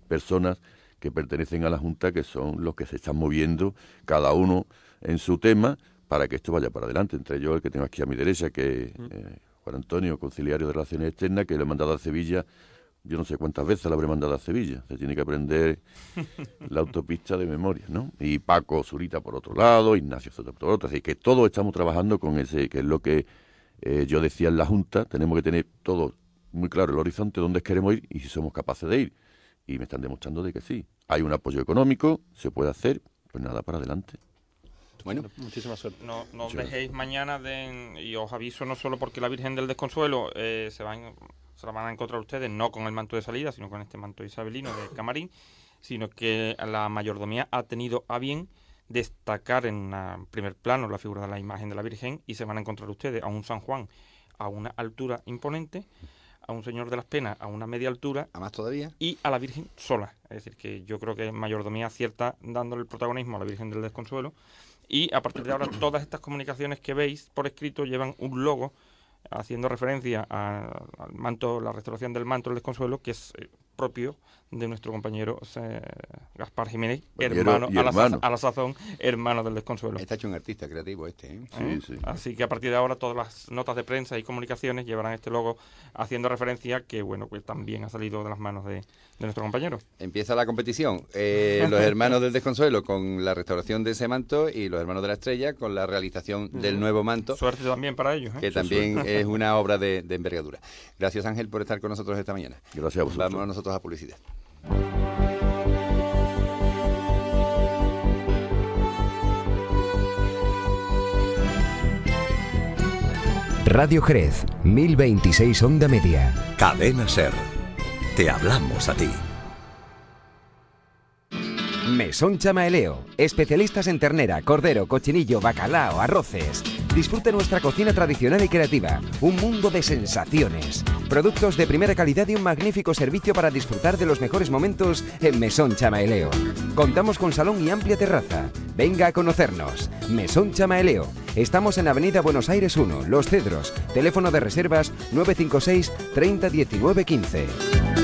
personas que pertenecen a la junta que son los que se están moviendo, cada uno en su tema, para que esto vaya para adelante. Entre ellos el que tengo aquí a mi derecha, que es eh, Juan Antonio, conciliario de Relaciones Externas, que le he mandado a Sevilla yo no sé cuántas veces la habré mandado a Sevilla. Se tiene que aprender *laughs* la autopista de memoria, ¿no? Y Paco Zurita por otro lado, Ignacio Soto por otro. Así que todos estamos trabajando con ese, que es lo que eh, yo decía en la Junta. Tenemos que tener todo muy claro el horizonte, dónde queremos ir y si somos capaces de ir. Y me están demostrando de que sí. Hay un apoyo económico, se puede hacer, pues nada, para adelante. Bueno, muchísima suerte. No, no dejéis mañana de, y os aviso no solo porque la Virgen del Desconsuelo eh, se va en, se la van a encontrar ustedes no con el manto de salida, sino con este manto isabelino de *laughs* camarín, sino que la mayordomía ha tenido a bien destacar en primer plano la figura de la imagen de la Virgen y se van a encontrar ustedes a un San Juan a una altura imponente, a un Señor de las Penas a una media altura. A más todavía. Y a la Virgen sola. Es decir, que yo creo que mayordomía cierta dándole el protagonismo a la Virgen del Desconsuelo. Y a partir de ahora todas estas comunicaciones que veis por escrito llevan un logo haciendo referencia al manto, la restauración del manto del desconsuelo, que es eh, propio de nuestro compañero eh, Gaspar Jiménez, hermano, A, la, sazón, hermano del desconsuelo. Está hecho un artista creativo este. ¿eh? Así que a partir de ahora todas las notas de prensa y comunicaciones llevarán este logo haciendo referencia que bueno pues también ha salido de las manos de, nuestro compañero. Empieza la competición. los *laughs* hermanos del desconsuelo con la restauración de ese manto y los hermanos de la estrella con la realización del nuevo manto. Suerte también para ellos. Que también es una obra *laughs* de, envergadura. Gracias Ángel por estar con nosotros esta mañana. Gracias a vosotros. Vamos nosotros a publicidad. Radio Jerez, 1026 Onda Media. Cadena Ser. Te hablamos a ti. Mesón Chamaeleo. Especialistas en ternera, cordero, cochinillo, bacalao, arroces. Disfrute nuestra cocina tradicional y creativa. Un mundo de sensaciones. Productos de primera calidad y un magnífico servicio para disfrutar de los mejores momentos en Mesón Chamaeleo. Contamos con salón y amplia terraza. Venga a conocernos. Mesón Chamaeleo. Estamos en Avenida Buenos Aires 1, Los Cedros. Teléfono de reservas 956 30 19 15.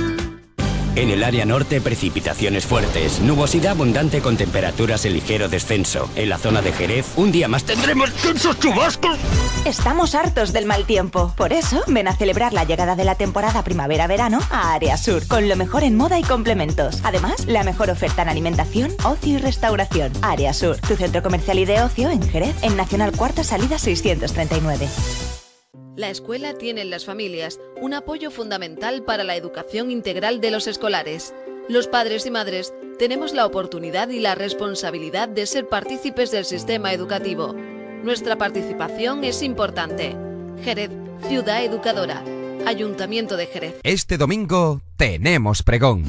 En el área norte, precipitaciones fuertes, nubosidad abundante con temperaturas en ligero descenso. En la zona de Jerez, un día más tendremos tensos chubascos. Estamos hartos del mal tiempo. Por eso, ven a celebrar la llegada de la temporada primavera-verano a Área Sur, con lo mejor en moda y complementos. Además, la mejor oferta en alimentación, ocio y restauración. Área Sur, tu centro comercial y de ocio en Jerez, en Nacional Cuarta Salida 639. La escuela tiene en las familias un apoyo fundamental para la educación integral de los escolares. Los padres y madres tenemos la oportunidad y la responsabilidad de ser partícipes del sistema educativo. Nuestra participación es importante. Jerez, ciudad educadora. Ayuntamiento de Jerez. Este domingo tenemos pregón.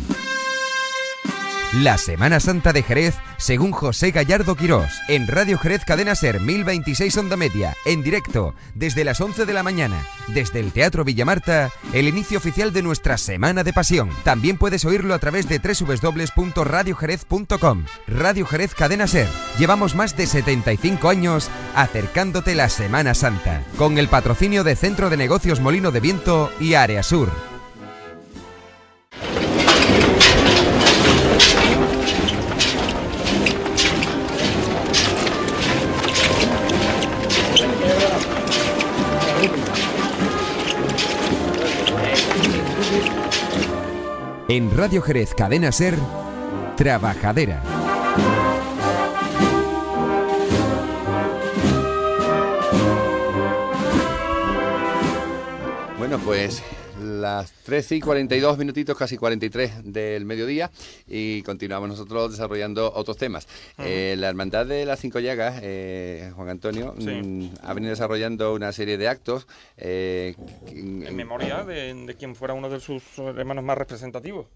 La Semana Santa de Jerez, según José Gallardo Quirós, en Radio Jerez Cadena Ser 1026 Onda Media, en directo, desde las 11 de la mañana, desde el Teatro Villamarta, el inicio oficial de nuestra Semana de Pasión. También puedes oírlo a través de www.radiojerez.com. Radio Jerez Cadena Ser. Llevamos más de 75 años acercándote la Semana Santa, con el patrocinio de Centro de Negocios Molino de Viento y Área Sur. En Radio Jerez Cadena Ser, Trabajadera. Bueno, pues las 13 y 42 minutitos, casi 43 del mediodía, y continuamos nosotros desarrollando otros temas. Eh, la Hermandad de las Cinco Llagas, eh, Juan Antonio, Sí. mm, ha venido desarrollando una serie de actos. eh, En memoria de, de quien fuera uno de sus hermanos más representativos.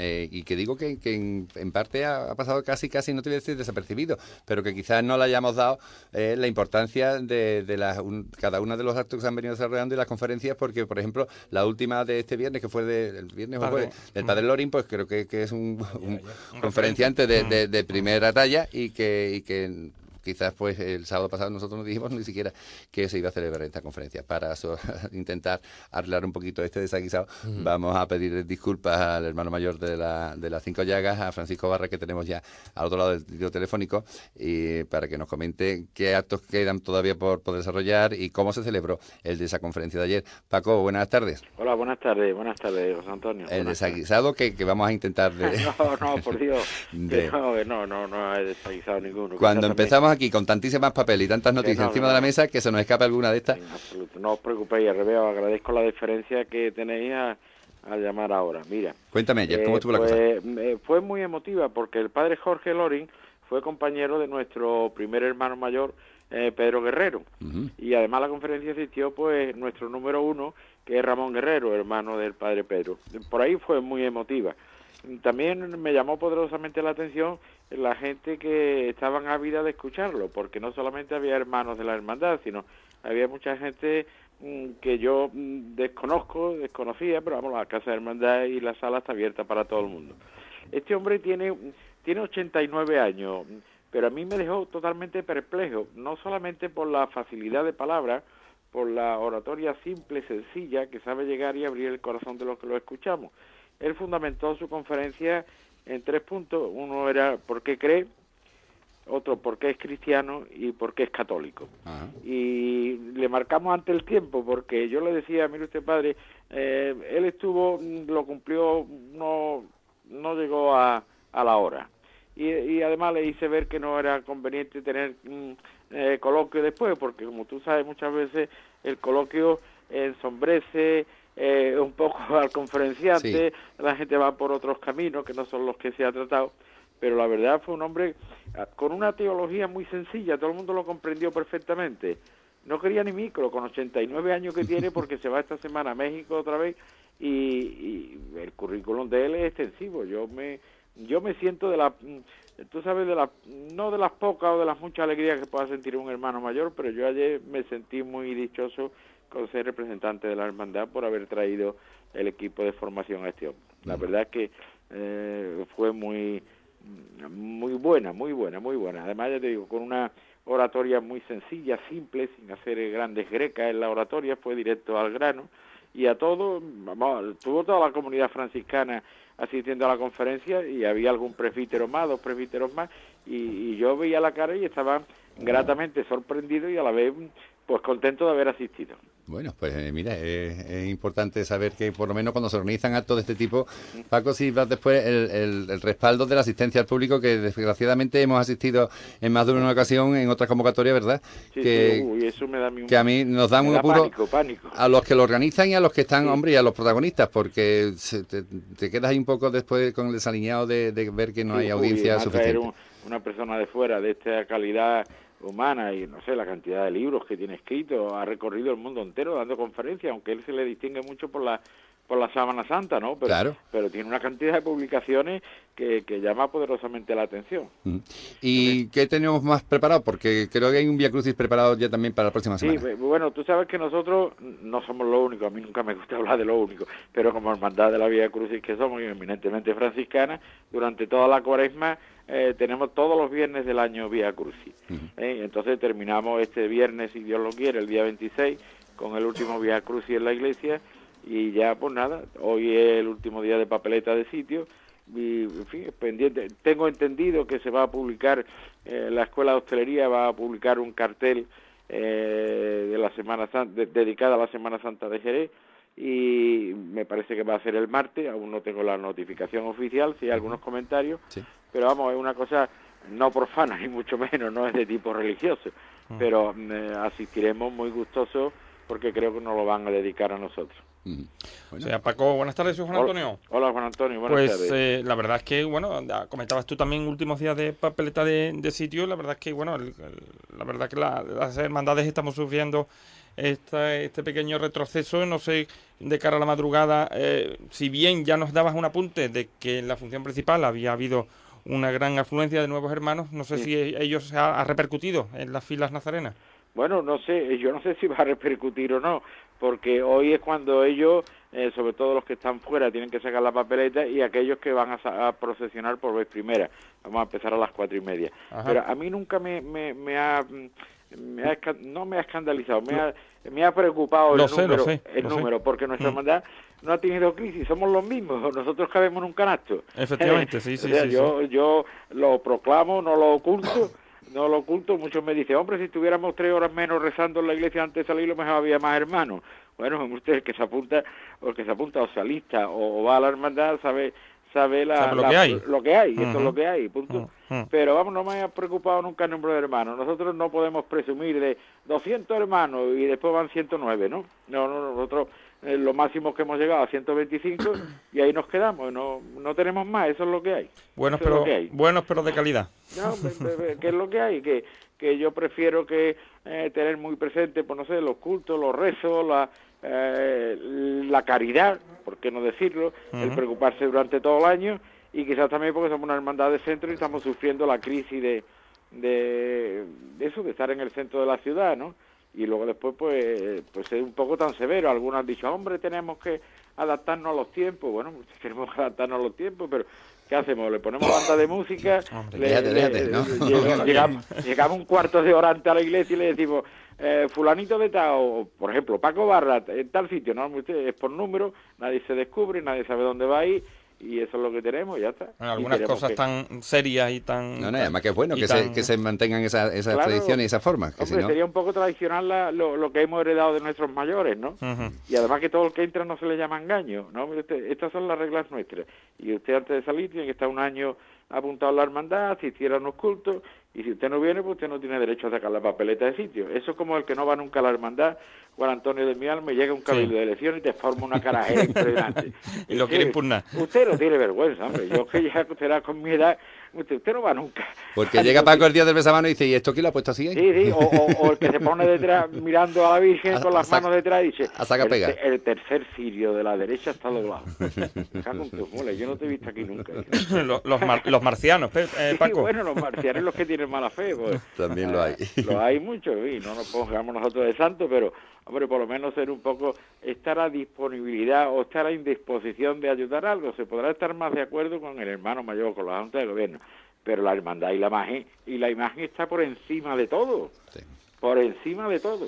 Eh, y que digo que, que en, en parte ha, ha pasado casi, casi, no te voy a decir desapercibido, pero que quizás no le hayamos dado eh, la importancia de, de las un- cada uno de los actos que se han venido desarrollando y las conferencias, porque, por ejemplo, la última de este viernes, que fue de, el viernes o Padre. jueves, del Padre Lorin, pues creo que, que es un, un Un conferenciante de, de- de primera talla y que, y que quizás pues el sábado pasado nosotros no dijimos ni siquiera que se iba a celebrar esta conferencia. Para so- *laughs* intentar arreglar un poquito este desaguisado, vamos a pedir disculpas al hermano mayor de, la, de las cinco llagas, a Francisco Barra, que tenemos ya al otro lado del trío telefónico, y para que nos comente qué actos quedan todavía por, por desarrollar y cómo se celebró el de esa conferencia de ayer. Paco, buenas tardes. Hola, buenas tardes, buenas tardes, José Antonio. El Buenas desaguisado que, que vamos a intentar de... *laughs* No, no, por Dios. *laughs* de- no, no, no, no he desaguisado ninguno. Cuando empezamos aquí con tantísimas papeles y tantas noticias no, encima no, de la mesa que se nos escapa alguna de estas. No os preocupéis, al revés, os agradezco la deferencia que tenéis a, a llamar ahora. Mira. Cuéntame ayer, ¿cómo eh, estuvo la pues, cosa? eh, fue muy emotiva porque el padre Jorge Loring fue compañero de nuestro primer hermano mayor, eh, Pedro Guerrero. Y además la conferencia asistió pues nuestro número uno, que es Ramón Guerrero, hermano del padre Pedro. Por ahí fue muy emotiva. También me llamó poderosamente la atención la gente que estaban ávida de escucharlo, porque no solamente había hermanos de la hermandad, sino había mucha gente mm, que yo mm, desconozco, desconocía, pero vamos, la casa de hermandad y la sala está abierta para todo el mundo. Este hombre tiene, tiene 89 años, pero a mí me dejó totalmente perplejo, no solamente por la facilidad de palabra, por la oratoria simple, sencilla, que sabe llegar y abrir el corazón de los que lo escuchamos. Él fundamentó su conferencia en tres puntos. Uno era por qué cree, otro por qué es cristiano y por qué es católico. Y le marcamos ante el tiempo porque yo le decía, mire usted padre, eh, él estuvo, mm, lo cumplió, no, no llegó a, a la hora. Y, y además le hice ver que no era conveniente tener mm, eh, coloquio después, porque como tú sabes muchas veces el coloquio ensombrece eh, un poco *laughs* al conferenciante, la gente va por otros caminos que no son los que se ha tratado, pero la verdad fue un hombre ah, con una teología muy sencilla, todo el mundo lo comprendió perfectamente. No quería ni micro, con 89 años que tiene, porque se va esta semana a México otra vez, y, y el currículum de él es extensivo. Yo me, yo me siento de la, mm, tú sabes, de la, no de las pocas o de las muchas alegrías que pueda sentir un hermano mayor, pero yo ayer me sentí muy dichoso con ser representante de la hermandad por haber traído el equipo de formación a este hombre. La verdad es que eh, fue muy muy buena, muy buena, muy buena. Además, ya te digo, con una oratoria muy sencilla, simple, sin hacer grandes grecas en la oratoria, fue directo al grano. Y a todo, vamos, tuvo toda la comunidad franciscana asistiendo a la conferencia y había algún presbítero más, dos presbíteros más, y, y yo veía la cara y estaba gratamente sorprendido y a la vez pues contento de haber asistido. Bueno, pues eh, mira, es, es importante saber que por lo menos cuando se organizan actos de este tipo, Paco, si vas después el, el- el respaldo de la asistencia al público, que desgraciadamente hemos asistido en más de una ocasión en otras convocatorias, ¿verdad? Sí, que, sí, uy, eso me da un- que a mí nos me un da apuro pánico, pánico. a los que lo organizan y a los que están, hombre, y a los protagonistas, porque se- te, te quedas ahí un poco después con el desaliñado de, de ver que no hay uy, audiencia suficiente. un- una persona de fuera de esta calidad humana y no sé la cantidad de libros que tiene escrito ha recorrido el mundo entero dando conferencias aunque él se le distingue mucho por la por la Sábana Santa, ¿no? Pero, Claro. pero tiene una cantidad de publicaciones que, que llama poderosamente la atención. Mm. ¿Y qué tenemos más preparado? Porque creo que hay un Via Crucis preparado ya también para la próxima Sí, semana. bu- bueno, tú sabes que nosotros no somos lo único, a mí nunca me gusta *laughs* hablar de lo único, pero como hermandad de la Vía Crucis que somos, y eminentemente franciscana, durante toda la cuaresma eh, tenemos todos los viernes del año Vía Crucis. ¿eh? Entonces terminamos este viernes, si Dios lo quiere, el día 26, con el último Vía Crucis en la iglesia, y ya pues nada, hoy es el último día de papeleta de sitio, y en fin, pendiente. Tengo entendido que se va a publicar, eh, la Escuela de Hostelería va a publicar un cartel eh, de la Semana Santa, de- dedicada a la Semana Santa de Jerez. Y me parece que va a ser el martes, aún no tengo la notificación oficial, si hay algunos comentarios, pero vamos, es una cosa no profana ni mucho menos, no es de tipo religioso, pero eh, asistiremos muy gustosos porque creo que nos lo van a dedicar a nosotros. O sea, Paco, buenas tardes, soy Juan Hola- Antonio. Hola, Juan Antonio, buenas Pues tardes. eh, la verdad es que, bueno, comentabas tú también últimos días de papeleta de, de sitio, la verdad es que, bueno, el- el- la verdad que la- las hermandades estamos sufriendo esta- este pequeño retroceso, no sé, de cara a la madrugada, eh, si bien ya nos dabas un apunte de que en la función principal había habido una gran afluencia de nuevos hermanos, no sé Sí. si ellos se ha, ha repercutido en las filas nazarenas. Bueno, no sé, yo no sé si va a repercutir o no, porque hoy es cuando ellos, eh, sobre todo los que están fuera, tienen que sacar la papeleta y aquellos que van a, a procesionar por vez primera. Vamos a empezar a las cuatro y media. Ajá. Pero a mí nunca me, me, me ha, mm, me ha esca- no me ha escandalizado, me ha, me ha preocupado Lo el sé, lo número, sé, el número, porque nuestra Mm. hermandad no ha tenido crisis, somos los mismos, nosotros cabemos en un canasto. Efectivamente, sí, *laughs* sí, O sea, sí, yo, yo lo proclamo, no lo oculto, *laughs* no lo oculto. Muchos me dicen, hombre, si estuviéramos tres horas menos rezando en la iglesia antes de salir, lo mejor había más hermanos. Bueno, *laughs* usted que se apunta, o que se apunta o se alista o, o va a la hermandad, sabe sabe, la, Sabe lo la- que hay. lo que hay, esto es Ujú. lo que hay, punto. Pero vamos, no me ha preocupado nunca el número de hermanos. Nosotros no podemos presumir de 200 hermanos y después van 109, ¿no? No, no, nosotros eh, lo máximo que hemos llegado a 125 *clears throat* y ahí nos quedamos, no, no tenemos más, eso es lo que hay. Buenos pero, hay. buenos pero de calidad. No, que es lo que hay, que, que yo prefiero que eh, tener muy presente, pues no sé, los cultos, los rezos, la, eh, la caridad, ¿por qué no decirlo? El preocuparse durante todo el año y quizás también porque somos una hermandad de centro y estamos sufriendo la crisis de, de, de eso, de estar en el centro de la ciudad, ¿no? Y luego después, pues, pues es un poco tan severo. Algunos han dicho, hombre, tenemos que adaptarnos a los tiempos. Bueno, *laughs* tenemos que adaptarnos a los tiempos, pero ¿qué hacemos? Le ponemos banda de música, *laughs* Hombre, le- déjate, le- déjate, ¿no? *laughs* llega- llegamos, llegamos un cuarto de hora antes a la iglesia y le decimos, eh, fulanito de tal, o por ejemplo, Paco Barra, en tal sitio, no, es por número, nadie se descubre, nadie sabe dónde va a ir, y eso es lo que tenemos, ya está. Bueno, algunas cosas que- tan serias y tan... No, no, además que es bueno que, tan- se, que se mantengan esas, esas Claro. tradiciones y esas formas. Que Hombre, si no... sería un poco tradicional la- lo, lo que hemos heredado de nuestros mayores, ¿no? Ujú. Y además que todo el que entra no se le llama engaño, ¿no? Estas son las reglas nuestras. Y usted antes de salir tiene que estar un año apuntado a la hermandad, asistir a unos cultos, y si usted no viene, pues usted no tiene derecho a sacar la papeleta de sitio. Eso es como el que no va nunca a la hermandad, Juan Antonio de mi alma, y llega un cabildo de elección y te forma una carajera *laughs* impresionante. Y lo quiere impugnar. Usted no tiene vergüenza, hombre. Yo que ya será con mi edad, usted, usted no va nunca. Porque llega Paco el día del besamano y dice, ¿y esto quién lo ha puesto así? eh?". Sí, sí, o, o- o el que se pone detrás *laughs* mirando a la Virgen A- con las saca- manos detrás y dice, a saca el, pega". el tercer cirio de la derecha está doblado. *laughs* Mulas, yo no te he visto aquí nunca. *laughs* los, los mar- los marcianos, eh, Sí, Paco. bueno, los marcianos los que tienen mala fe. Pues, También lo hay. lo hay mucho, y no nos pongamos nosotros de santos, pero, hombre, por lo menos ser un poco, estar a disponibilidad o estar a indisposición de ayudar a algo. Se podrá estar más de acuerdo con el hermano mayor, con la Junta de Gobierno, pero la hermandad y la imagen, y la imagen está por encima de todo. Por encima de todo.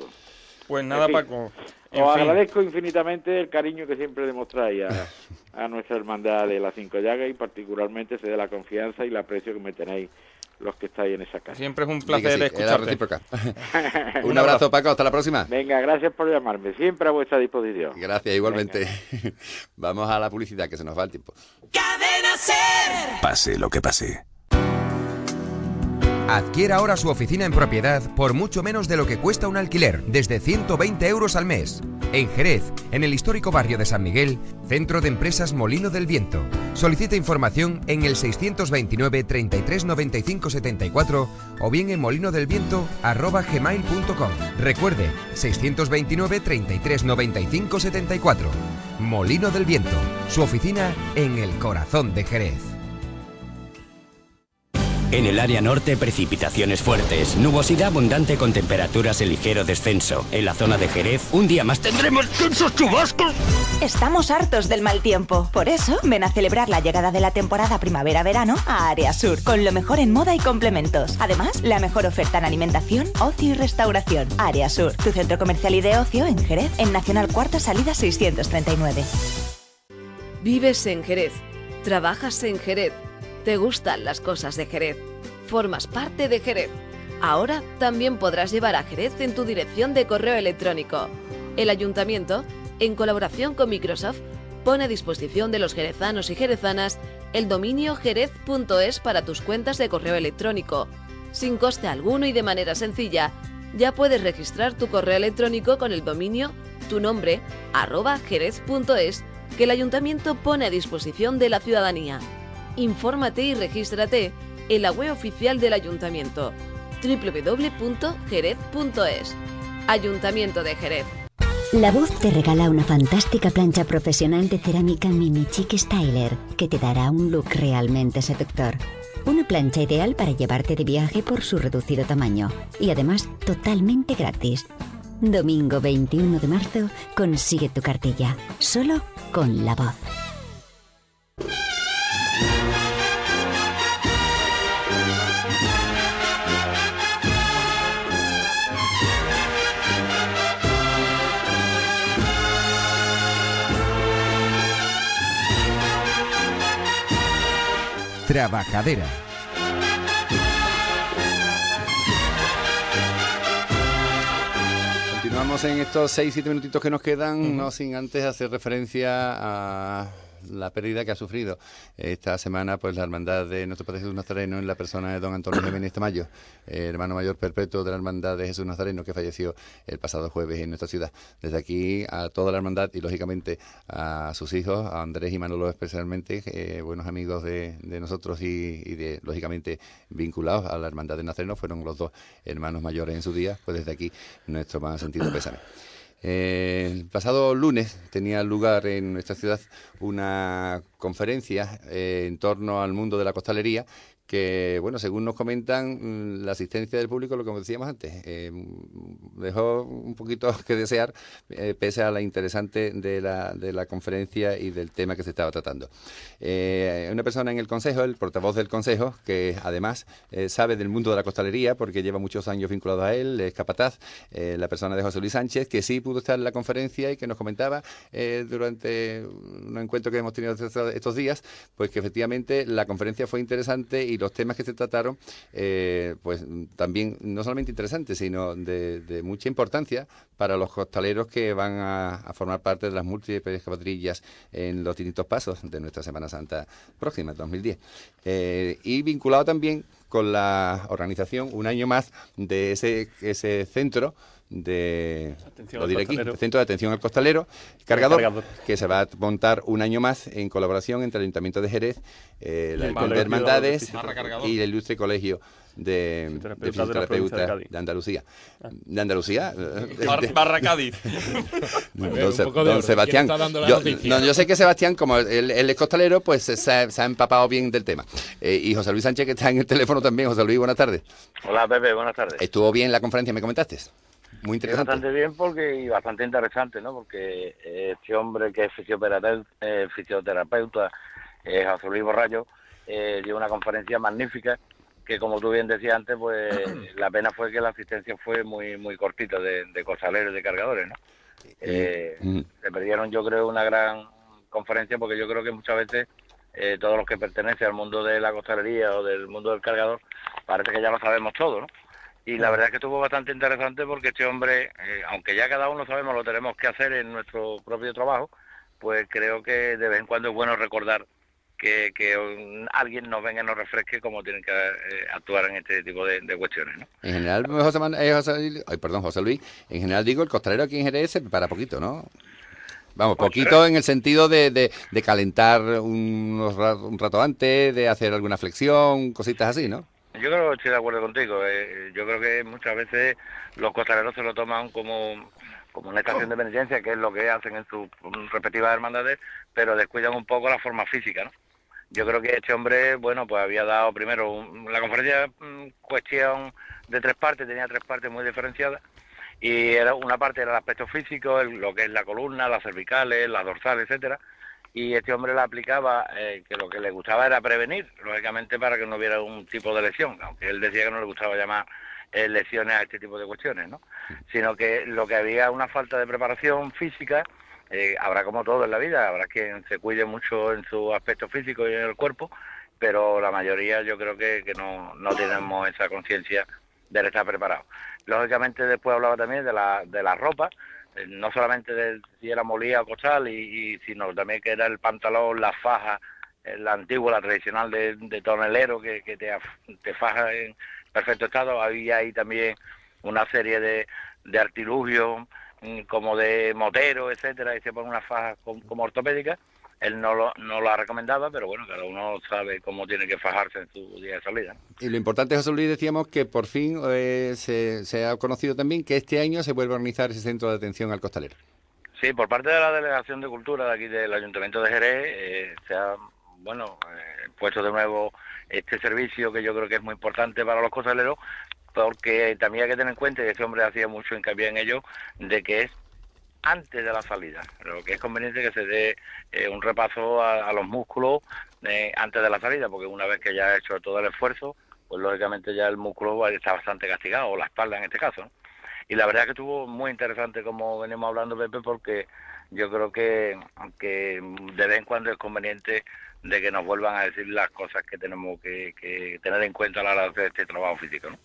Pues nada, En fin, Paco. En Os fin. agradezco infinitamente el cariño que siempre demostráis a, *laughs* a nuestra hermandad de las Cinco Llagas y particularmente se de la confianza y el aprecio que me tenéis los que estáis en esa casa. Siempre es un placer sí, escucharte. recíproca. *laughs* un abrazo, Paco, hasta la próxima. Venga, gracias por llamarme, siempre a vuestra disposición. Gracias, igualmente. *laughs* Vamos a la publicidad, que se nos va el tiempo. Cadena Ser. Pase lo que pase. Adquiera ahora su oficina en propiedad por mucho menos de lo que cuesta un alquiler, desde 120 euros al mes. En Jerez, en el histórico barrio de San Miguel, Centro de Empresas Molino del Viento. Solicita información en el 629 33 95 74 o bien en molinodelviento@gmail.com. Recuerde, 629 33 95 74. Molino del Viento, su oficina en el corazón de Jerez. En el área norte, precipitaciones fuertes, nubosidad abundante con temperaturas en ligero descenso. En la zona de Jerez, un día más tendremos tensos chubascos. Estamos hartos del mal tiempo. Por eso, ven a celebrar la llegada de la temporada primavera-verano a Área Sur, con lo mejor en moda y complementos. Además, la mejor oferta en alimentación, ocio y restauración. Área Sur, tu centro comercial y de ocio en Jerez, en Nacional Cuarta Salida 639. Vives en Jerez, trabajas en Jerez, te gustan las cosas de Jerez, formas parte de Jerez. Ahora también podrás llevar a Jerez en tu dirección de correo electrónico. El ayuntamiento, en colaboración con Microsoft, pone a disposición de los jerezanos y jerezanas el dominio jerez.es para tus cuentas de correo electrónico. Sin coste alguno y de manera sencilla, ya puedes registrar tu correo electrónico con el dominio tu nombre jerez.es que el ayuntamiento pone a disposición de la ciudadanía. Infórmate y regístrate en la web oficial del ayuntamiento www.jerez.es. Ayuntamiento de Jerez. La voz te regala una fantástica plancha profesional de cerámica Mini Chic Styler que te dará un look realmente seductor. Una plancha ideal para llevarte de viaje por su reducido tamaño y además totalmente gratis. Domingo 21 de marzo consigue tu cartilla, solo con la voz. Trabajadera. Continuamos en estos 6-7 minutitos que nos quedan, no sin antes hacer referencia a la pérdida que ha sufrido esta semana pues la hermandad de nuestro Padre Jesús Nazareno en la persona de don Antonio Jiménez Tamayo, hermano mayor perpetuo de la hermandad de Jesús Nazareno que falleció el pasado jueves en nuestra ciudad. Desde aquí a toda la hermandad y lógicamente a sus hijos, a Andrés y Manolo especialmente, eh, buenos amigos de, de nosotros y, y de lógicamente vinculados a la hermandad de Nazareno, fueron los dos hermanos mayores en su día, pues desde aquí nuestro más sentido pésame. Eh, el pasado lunes tenía lugar en nuestra ciudad una conferencia eh, en torno al mundo de la costalería que, bueno, según nos comentan, mm, la asistencia del público, lo que decíamos antes, eh, dejó un poquito *laughs* que desear, eh, pese a la interesante de la, de la conferencia y del tema que se estaba tratando. Eh, una persona en el Consejo, el portavoz del Consejo, que además sabe del mundo de la costalería, porque lleva muchos años vinculado a él, es capataz, la persona de José Luis Sánchez, que sí pudo estar en la conferencia y que nos comentaba durante un encuentro que hemos tenido estos días, pues que efectivamente la conferencia fue interesante y los temas que se trataron, eh, pues también no solamente interesantes, sino de, de mucha importancia para los costaleros que van a, formar parte de las múltiples cuadrillas en los distintos pasos de nuestra Semana Santa próxima, 2010. Eh, y vinculado también con la organización un año más de ese, ese centro de Atención lo al diré aquí, costalero. el centro de atención al costalero cargador, Cargador. que se va a montar un año más en colaboración entre el Ayuntamiento de Jerez, eh, la Hermandades y el Ilustre Colegio de, de Fisioterapeutas de Andalucía. ¿De Andalucía? Bar- Barra Cádiz. *laughs* Don, Se-. Sebastián. ¿Quién está dando la Yo, no, yo sé que Sebastián, como él, él es costalero, pues se, ha- se ha empapado bien del tema. Eh, y José Luis Sánchez, que está en el teléfono también. José Luis, buenas tardes. Hola Pepe, buenas tardes. Estuvo bien la conferencia, me comentaste. Muy interesante. bastante bien porque y bastante interesante, ¿no? Porque eh, este hombre que es fisioterapeuta, eh, fisioterapeuta eh, José Luis Borrayo, eh, dio una conferencia magnífica que como tú bien decías antes, pues *clears throat* la pena fue que la asistencia fue muy muy cortita de, de costaleros y de cargadores, ¿no? Eh, Mm. se perdieron yo creo una gran conferencia porque yo creo que muchas veces eh, todos los que pertenecen al mundo de la costalería o del mundo del cargador parece que ya lo sabemos todo, ¿no? Y la verdad es que estuvo bastante interesante porque este hombre, eh, aunque ya cada uno sabemos lo tenemos que hacer en nuestro propio trabajo, pues creo que de vez en cuando es bueno recordar que, que un- alguien nos venga y nos refresque cómo tienen que eh, actuar en este tipo de, de cuestiones, ¿no? En general, José, Man- eh, José- ay, perdón, José Luis, en general digo, el costalero aquí en Jerez se prepara poquito, ¿no? Vamos, poquito en el sentido de, de, de calentar unos un rato antes, de hacer alguna flexión, cositas así, ¿no? Yo creo que estoy de acuerdo contigo. eh, yo creo que muchas veces los costaleros se lo toman como, como una estación de penitencia, que es lo que hacen en sus respectivas hermandades, pero descuidan un poco la forma física, ¿no? Yo creo que este hombre, bueno, pues había dado primero un- la conferencia mm, cuestión de tres partes, tenía tres partes muy diferenciadas y era una parte era el aspecto físico, el- lo que es la columna, las cervicales, las dorsales, etcétera, y este hombre la aplicaba eh, que lo que le gustaba era prevenir, lógicamente para que no hubiera un tipo de lesión, aunque él decía que no le gustaba llamar eh, lesiones a este tipo de cuestiones, ¿no? Sino que lo que había una falta de preparación física, eh, habrá como todo en la vida, habrá quien se cuide mucho en su aspecto físico y en el cuerpo, pero la mayoría yo creo que, que no, no tenemos esa conciencia del estar preparado. Lógicamente después hablaba también de la, de la ropa, eh, no solamente de si era molía o costal, y, y- sino también que era el pantalón, la faja, eh, la antigua, la tradicional de, de tonelero que, que te, te faja en perfecto estado. Había ahí también una serie de, de artilugios como de motero, etcétera, y se pone una faja com- como ortopédica. Él no lo, no la recomendaba, pero bueno, cada uno sabe cómo tiene que fajarse en su día de salida. Y lo importante, José Luis, decíamos que por fin eh, se, se ha conocido también que este año se vuelve a organizar ese centro de atención al costalero. Sí, por parte de la Delegación de Cultura de aquí del Ayuntamiento de Jerez eh, se ha, bueno, eh, puesto de nuevo este servicio que yo creo que es muy importante para los costaleros, porque también hay que tener en cuenta, y este hombre hacía mucho hincapié en ello, de que es antes de la salida, lo que es conveniente que se dé eh, un repaso a, los músculos eh, antes de la salida, porque una vez que ya ha hecho todo el esfuerzo, pues lógicamente ya el músculo está bastante castigado, o la espalda en este caso. Y la verdad que estuvo muy interesante como venimos hablando, Pepe, porque yo creo que, que de vez en cuando es conveniente de que nos vuelvan a decir las cosas que tenemos que, que tener en cuenta a la hora de hacer este trabajo físico, ¿no?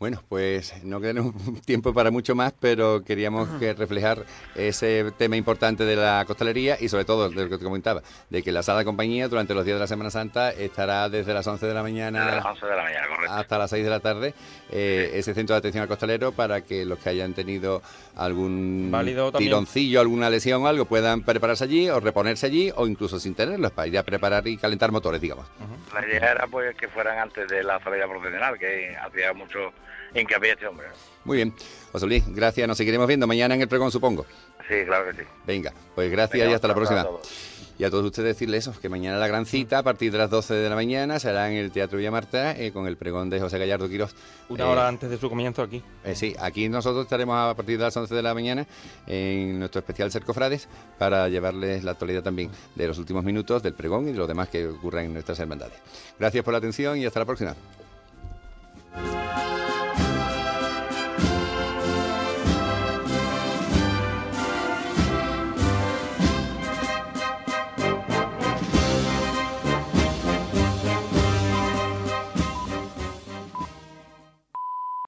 Bueno, pues no tenemos *laughs* tiempo para mucho más, pero queríamos que reflejar ese tema importante de la costalería y sobre todo de lo que te comentaba, de que la sala de compañía durante los días de la Semana Santa estará desde las 11 de la mañana Desde las 11 de la mañana, correcto. hasta las 6 de la tarde, eh, ese centro de atención al costalero para que los que hayan tenido algún Válido tironcillo, alguna lesión o algo, puedan prepararse allí o reponerse allí o incluso sin tenerlos para ir a preparar y calentar motores, digamos. La idea era pues que fueran antes de la salida profesional, que hacía mucho hincapié este hombre. ¿no? Muy bien. José Luis, gracias. Nos seguiremos viendo mañana en el pregón, supongo. Sí, claro que sí. Venga, pues gracias Venga, y hasta la próxima. a. Y a todos ustedes decirles eso, que mañana la gran cita a partir de las 12 de la mañana será en el Teatro Villamarta eh, con el pregón de José Gallardo Quirós. Una Eh, hora antes de su comienzo aquí. eh, sí, aquí nosotros estaremos a partir de las 11 de la mañana en nuestro especial Cercofrades para llevarles la actualidad también de los últimos minutos del pregón y de lo demás que ocurra en nuestras hermandades. Gracias por la atención y hasta la próxima.